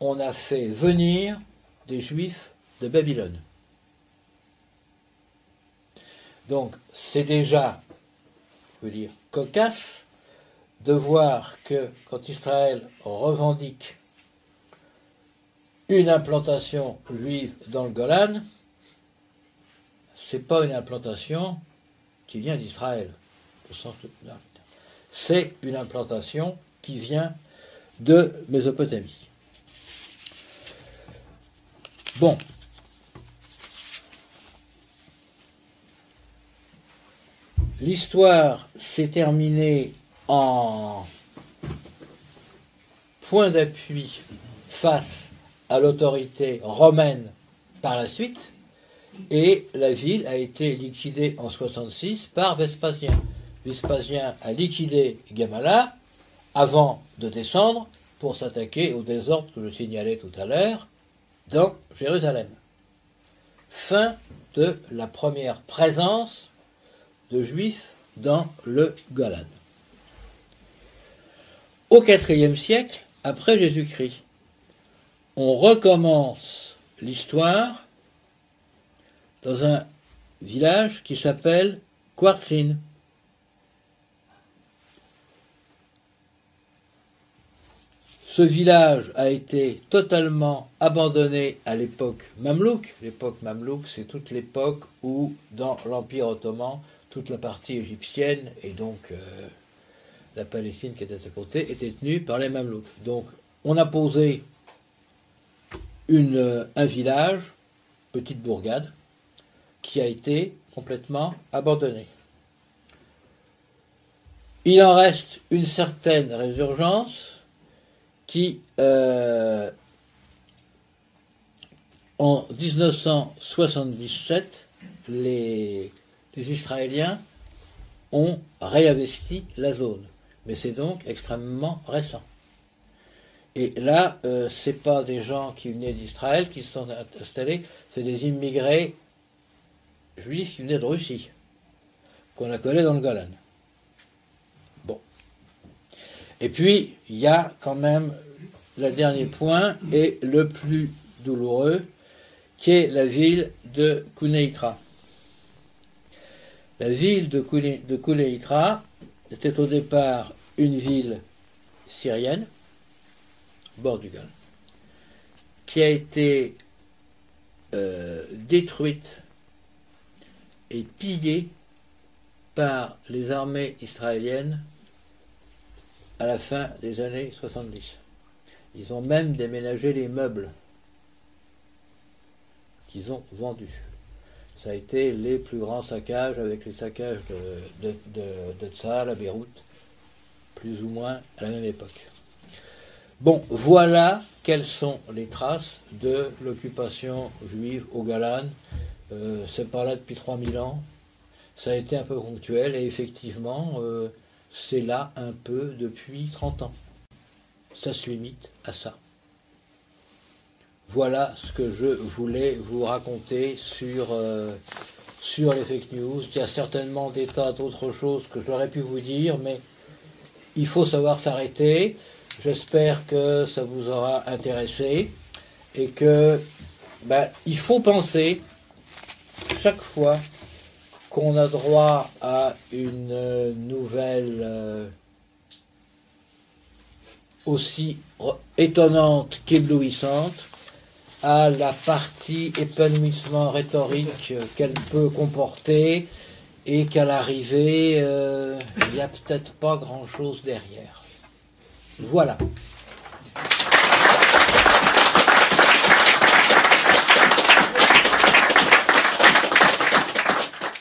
On a fait venir des juifs de Babylone. Donc c'est déjà, je veux dire, cocasse de voir que quand Israël revendique une implantation juive dans le Golan, c'est pas une implantation qui vient d'Israël, au sens C'est une implantation qui vient de Mésopotamie. Bon. L'histoire s'est terminée en point d'appui face à l'autorité romaine par la suite, et la ville a été liquidée en 66 par Vespasien. Vespasien a liquidé Gamala avant de descendre pour s'attaquer au désordre que je signalais tout à l'heure dans Jérusalem. Fin de la première présence de Juifs dans le Golan. Au IVe siècle, après Jésus-Christ, on recommence l'histoire dans un village qui s'appelle Quartzin. Ce village a été totalement abandonné à l'époque mamelouk. L'époque mamelouk, c'est toute l'époque où, dans l'Empire ottoman, toute la partie égyptienne et donc euh, la Palestine qui était à côté était tenue par les mamelouks. Donc, on a posé une, un village, petite bourgade, qui a été complètement abandonné. Il en reste une certaine résurgence qui, euh, en 1977, les, Israéliens ont réinvesti la zone. Mais c'est donc extrêmement récent. Et là, euh, ce n'est pas des gens qui venaient d'Israël qui se sont installés, c'est des immigrés juifs qui venaient de Russie, qu'on a collé dans le Golan. Bon. Et puis, il y a quand même le dernier point et le plus douloureux, qui est la ville de Kuneikra. La ville de, Kuneikra était au départ une ville syrienne, bord qui a été euh, détruite et pillée par les armées israéliennes à la fin des années 70. Ils ont même déménagé les meubles qu'ils ont vendus. Ça a été les plus grands saccages avec les saccages de, de, de, à Beyrouth, plus ou moins à la même époque. Bon, voilà quelles sont les traces de l'occupation juive au Golan. Euh, c'est pas là depuis 3000 ans. Ça a été un peu ponctuel et effectivement, euh, c'est là un peu depuis 30 ans. Ça se limite à ça. Voilà ce que je voulais vous raconter sur, euh, sur les fake news. Il y a certainement des tas d'autres choses que j'aurais pu vous dire, mais il faut savoir s'arrêter. J'espère que ça vous aura intéressé et que ben, il faut penser chaque fois qu'on a droit à une nouvelle euh, aussi étonnante qu'éblouissante, à la partie épanouissement rhétorique qu'elle peut comporter et qu'à l'arrivée, euh, il n'y a peut-être pas grand-chose derrière. Voilà.